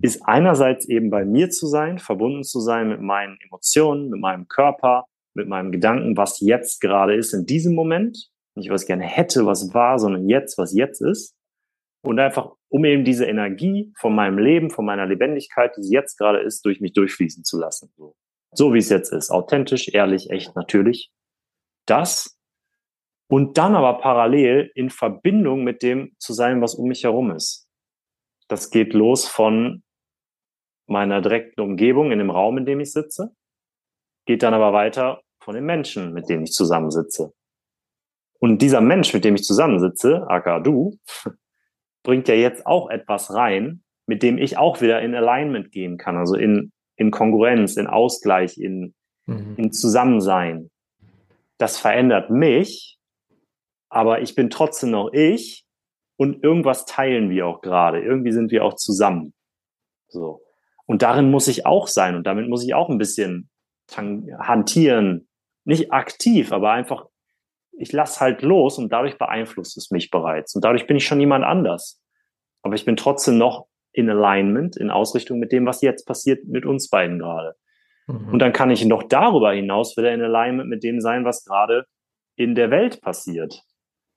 ist einerseits eben bei mir zu sein, verbunden zu sein mit meinen Emotionen, mit meinem Körper, mit meinem Gedanken, was jetzt gerade ist in diesem Moment. Nicht was ich gerne hätte, was war, sondern jetzt, was jetzt ist. Und einfach, um eben diese Energie von meinem Leben, von meiner Lebendigkeit, die sie jetzt gerade ist, durch mich durchfließen zu lassen. So so wie es jetzt ist. Authentisch, ehrlich, echt, natürlich. Das und dann aber parallel in Verbindung mit dem zu sein, was um mich herum ist. Das geht los von meiner direkten Umgebung in dem Raum, in dem ich sitze, geht dann aber weiter von den Menschen, mit denen ich zusammensitze. Und dieser Mensch, mit dem ich zusammensitze, aka du, bringt ja jetzt auch etwas rein, mit dem ich auch wieder in Alignment gehen kann, also in in Kongruenz, in Ausgleich, in, mhm. in Zusammensein. Das verändert mich, aber ich bin trotzdem noch ich und irgendwas teilen wir auch gerade. Irgendwie sind wir auch zusammen. So. Und darin muss ich auch sein und damit muss ich auch ein bisschen hantieren. Nicht aktiv, aber einfach, ich lasse halt los und dadurch beeinflusst es mich bereits. Und dadurch bin ich schon jemand anders. Aber ich bin trotzdem noch in Alignment, in Ausrichtung mit dem, was jetzt passiert mit uns beiden gerade. Mhm. Und dann kann ich noch darüber hinaus wieder in Alignment mit dem sein, was gerade in der Welt passiert.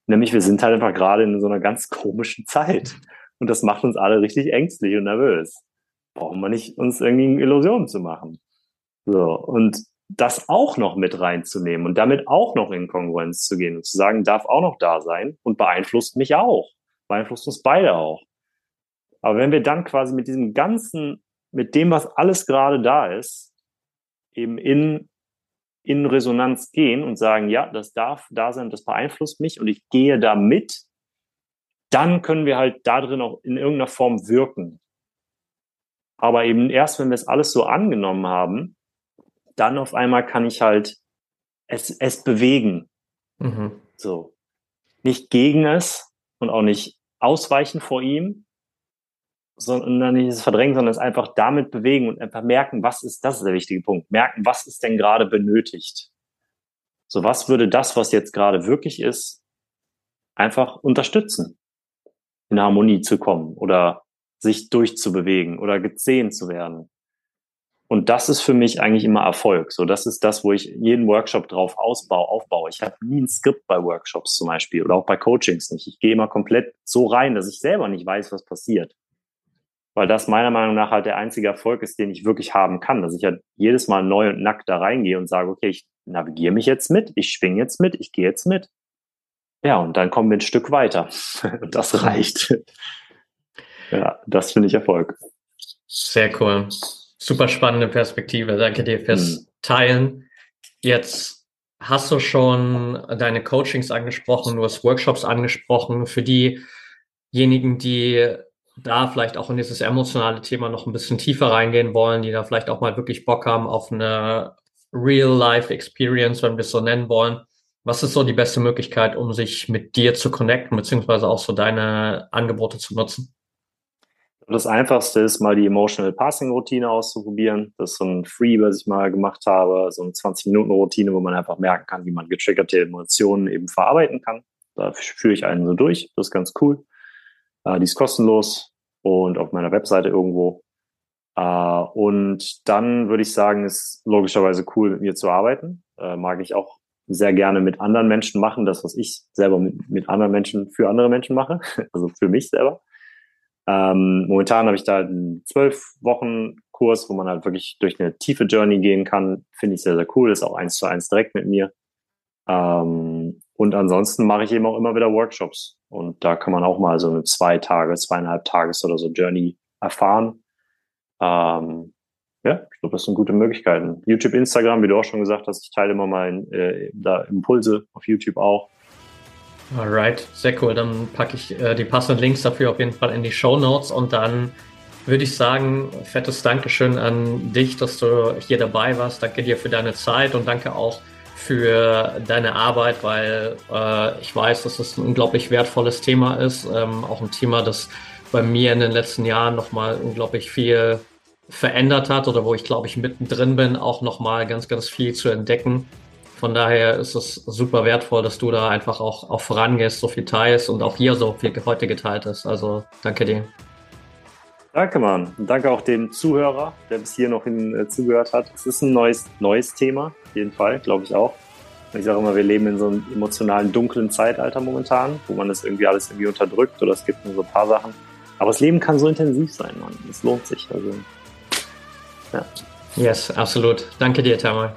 Nämlich wir sind halt einfach gerade in so einer ganz komischen Zeit. Und das macht uns alle richtig ängstlich und nervös. Brauchen wir nicht uns irgendwie Illusionen zu machen. So. Und das auch noch mit reinzunehmen und damit auch noch in Kongruenz zu gehen und zu sagen, darf auch noch da sein und beeinflusst mich auch. Beeinflusst uns beide auch. Aber wenn wir dann quasi mit diesem ganzen, mit dem, was alles gerade da ist, eben in, in Resonanz gehen und sagen, ja, das darf da sein, das beeinflusst mich und ich gehe da mit, dann können wir halt da drin auch in irgendeiner Form wirken. Aber eben erst, wenn wir es alles so angenommen haben, dann auf einmal kann ich halt es, es bewegen. Mhm. So. Nicht gegen es und auch nicht ausweichen vor ihm, sondern nicht das Verdrängen, sondern es einfach damit bewegen und einfach merken, was ist, das ist der wichtige Punkt, merken, was ist denn gerade benötigt. So, was würde das, was jetzt gerade wirklich ist, einfach unterstützen, in Harmonie zu kommen oder sich durchzubewegen oder gesehen zu werden. Und das ist für mich eigentlich immer Erfolg. So, das ist das, wo ich jeden Workshop drauf ausbaue, aufbaue. Ich habe nie ein Skript bei Workshops zum Beispiel oder auch bei Coachings nicht. Ich gehe immer komplett so rein, dass ich selber nicht weiß, was passiert. Weil das meiner Meinung nach halt der einzige Erfolg ist, den ich wirklich haben kann. Dass ich halt jedes Mal neu und nackt da reingehe und sage, okay, ich navigiere mich jetzt mit, ich schwinge jetzt mit, ich gehe jetzt mit. Ja, und dann kommen wir ein Stück weiter. Und das reicht. Ja, das finde ich Erfolg. Sehr cool. Super spannende Perspektive. Danke dir fürs mhm. Teilen. Jetzt hast du schon deine Coachings angesprochen, du hast Workshops angesprochen. Für diejenigen, die da vielleicht auch in dieses emotionale Thema noch ein bisschen tiefer reingehen wollen, die da vielleicht auch mal wirklich Bock haben auf eine Real-Life-Experience, wenn wir es so nennen wollen. Was ist so die beste Möglichkeit, um sich mit dir zu connecten, beziehungsweise auch so deine Angebote zu nutzen? Das einfachste ist mal die Emotional Passing Routine auszuprobieren. Das ist so ein Free, was ich mal gemacht habe, so eine 20 Minuten Routine, wo man einfach merken kann, wie man getriggerte Emotionen eben verarbeiten kann. Da führe ich einen so durch. Das ist ganz cool. Äh, die ist kostenlos und auf meiner Webseite irgendwo. Äh, und dann würde ich sagen, ist logischerweise cool, mit mir zu arbeiten. Äh, mag ich auch sehr gerne mit anderen Menschen machen, das, was ich selber mit, anderen Menschen für andere Menschen mache, also für mich selber. Ähm, momentan habe ich da einen zwölf Wochen Kurs, wo man halt wirklich durch eine tiefe Journey gehen kann. Finde ich sehr, sehr cool. Ist auch eins zu eins direkt mit mir. Ähm, und ansonsten mache ich eben auch immer wieder Workshops. Und da kann man auch mal so eine zwei Tage, zweieinhalb Tages oder so Journey erfahren. Ähm, ja, ich glaube, das sind gute Möglichkeiten. YouTube, Instagram, wie du auch schon gesagt hast, ich teile immer mal äh, da Impulse auf YouTube auch. Alright, sehr cool. Dann packe ich äh, die passenden Links dafür auf jeden Fall in die Show Notes und dann würde ich sagen, fettes Dankeschön an dich, dass du hier dabei warst. Danke dir für deine Zeit und danke auch für deine Arbeit, weil äh, ich weiß, dass es ein unglaublich wertvolles Thema ist. Ähm, auch ein Thema, das bei mir in den letzten Jahren nochmal unglaublich viel verändert hat oder wo ich, glaube ich, mittendrin bin, auch nochmal ganz, ganz viel zu entdecken. Von daher ist es super wertvoll, dass du da einfach auch, auch vorangehst, so viel teilst und auch hier so viel heute geteilt hast. Also danke dir. Danke, Mann. Und danke auch dem Zuhörer, der bis hier noch hin, äh, zugehört hat. Es ist ein neues, neues Thema, auf jeden Fall, glaube ich auch. Ich sage immer, wir leben in so einem emotionalen, dunklen Zeitalter momentan, wo man das irgendwie alles irgendwie unterdrückt oder es gibt nur so ein paar Sachen. Aber das Leben kann so intensiv sein, Mann. Es lohnt sich. Also, ja. Yes, absolut. Danke dir, Tamal.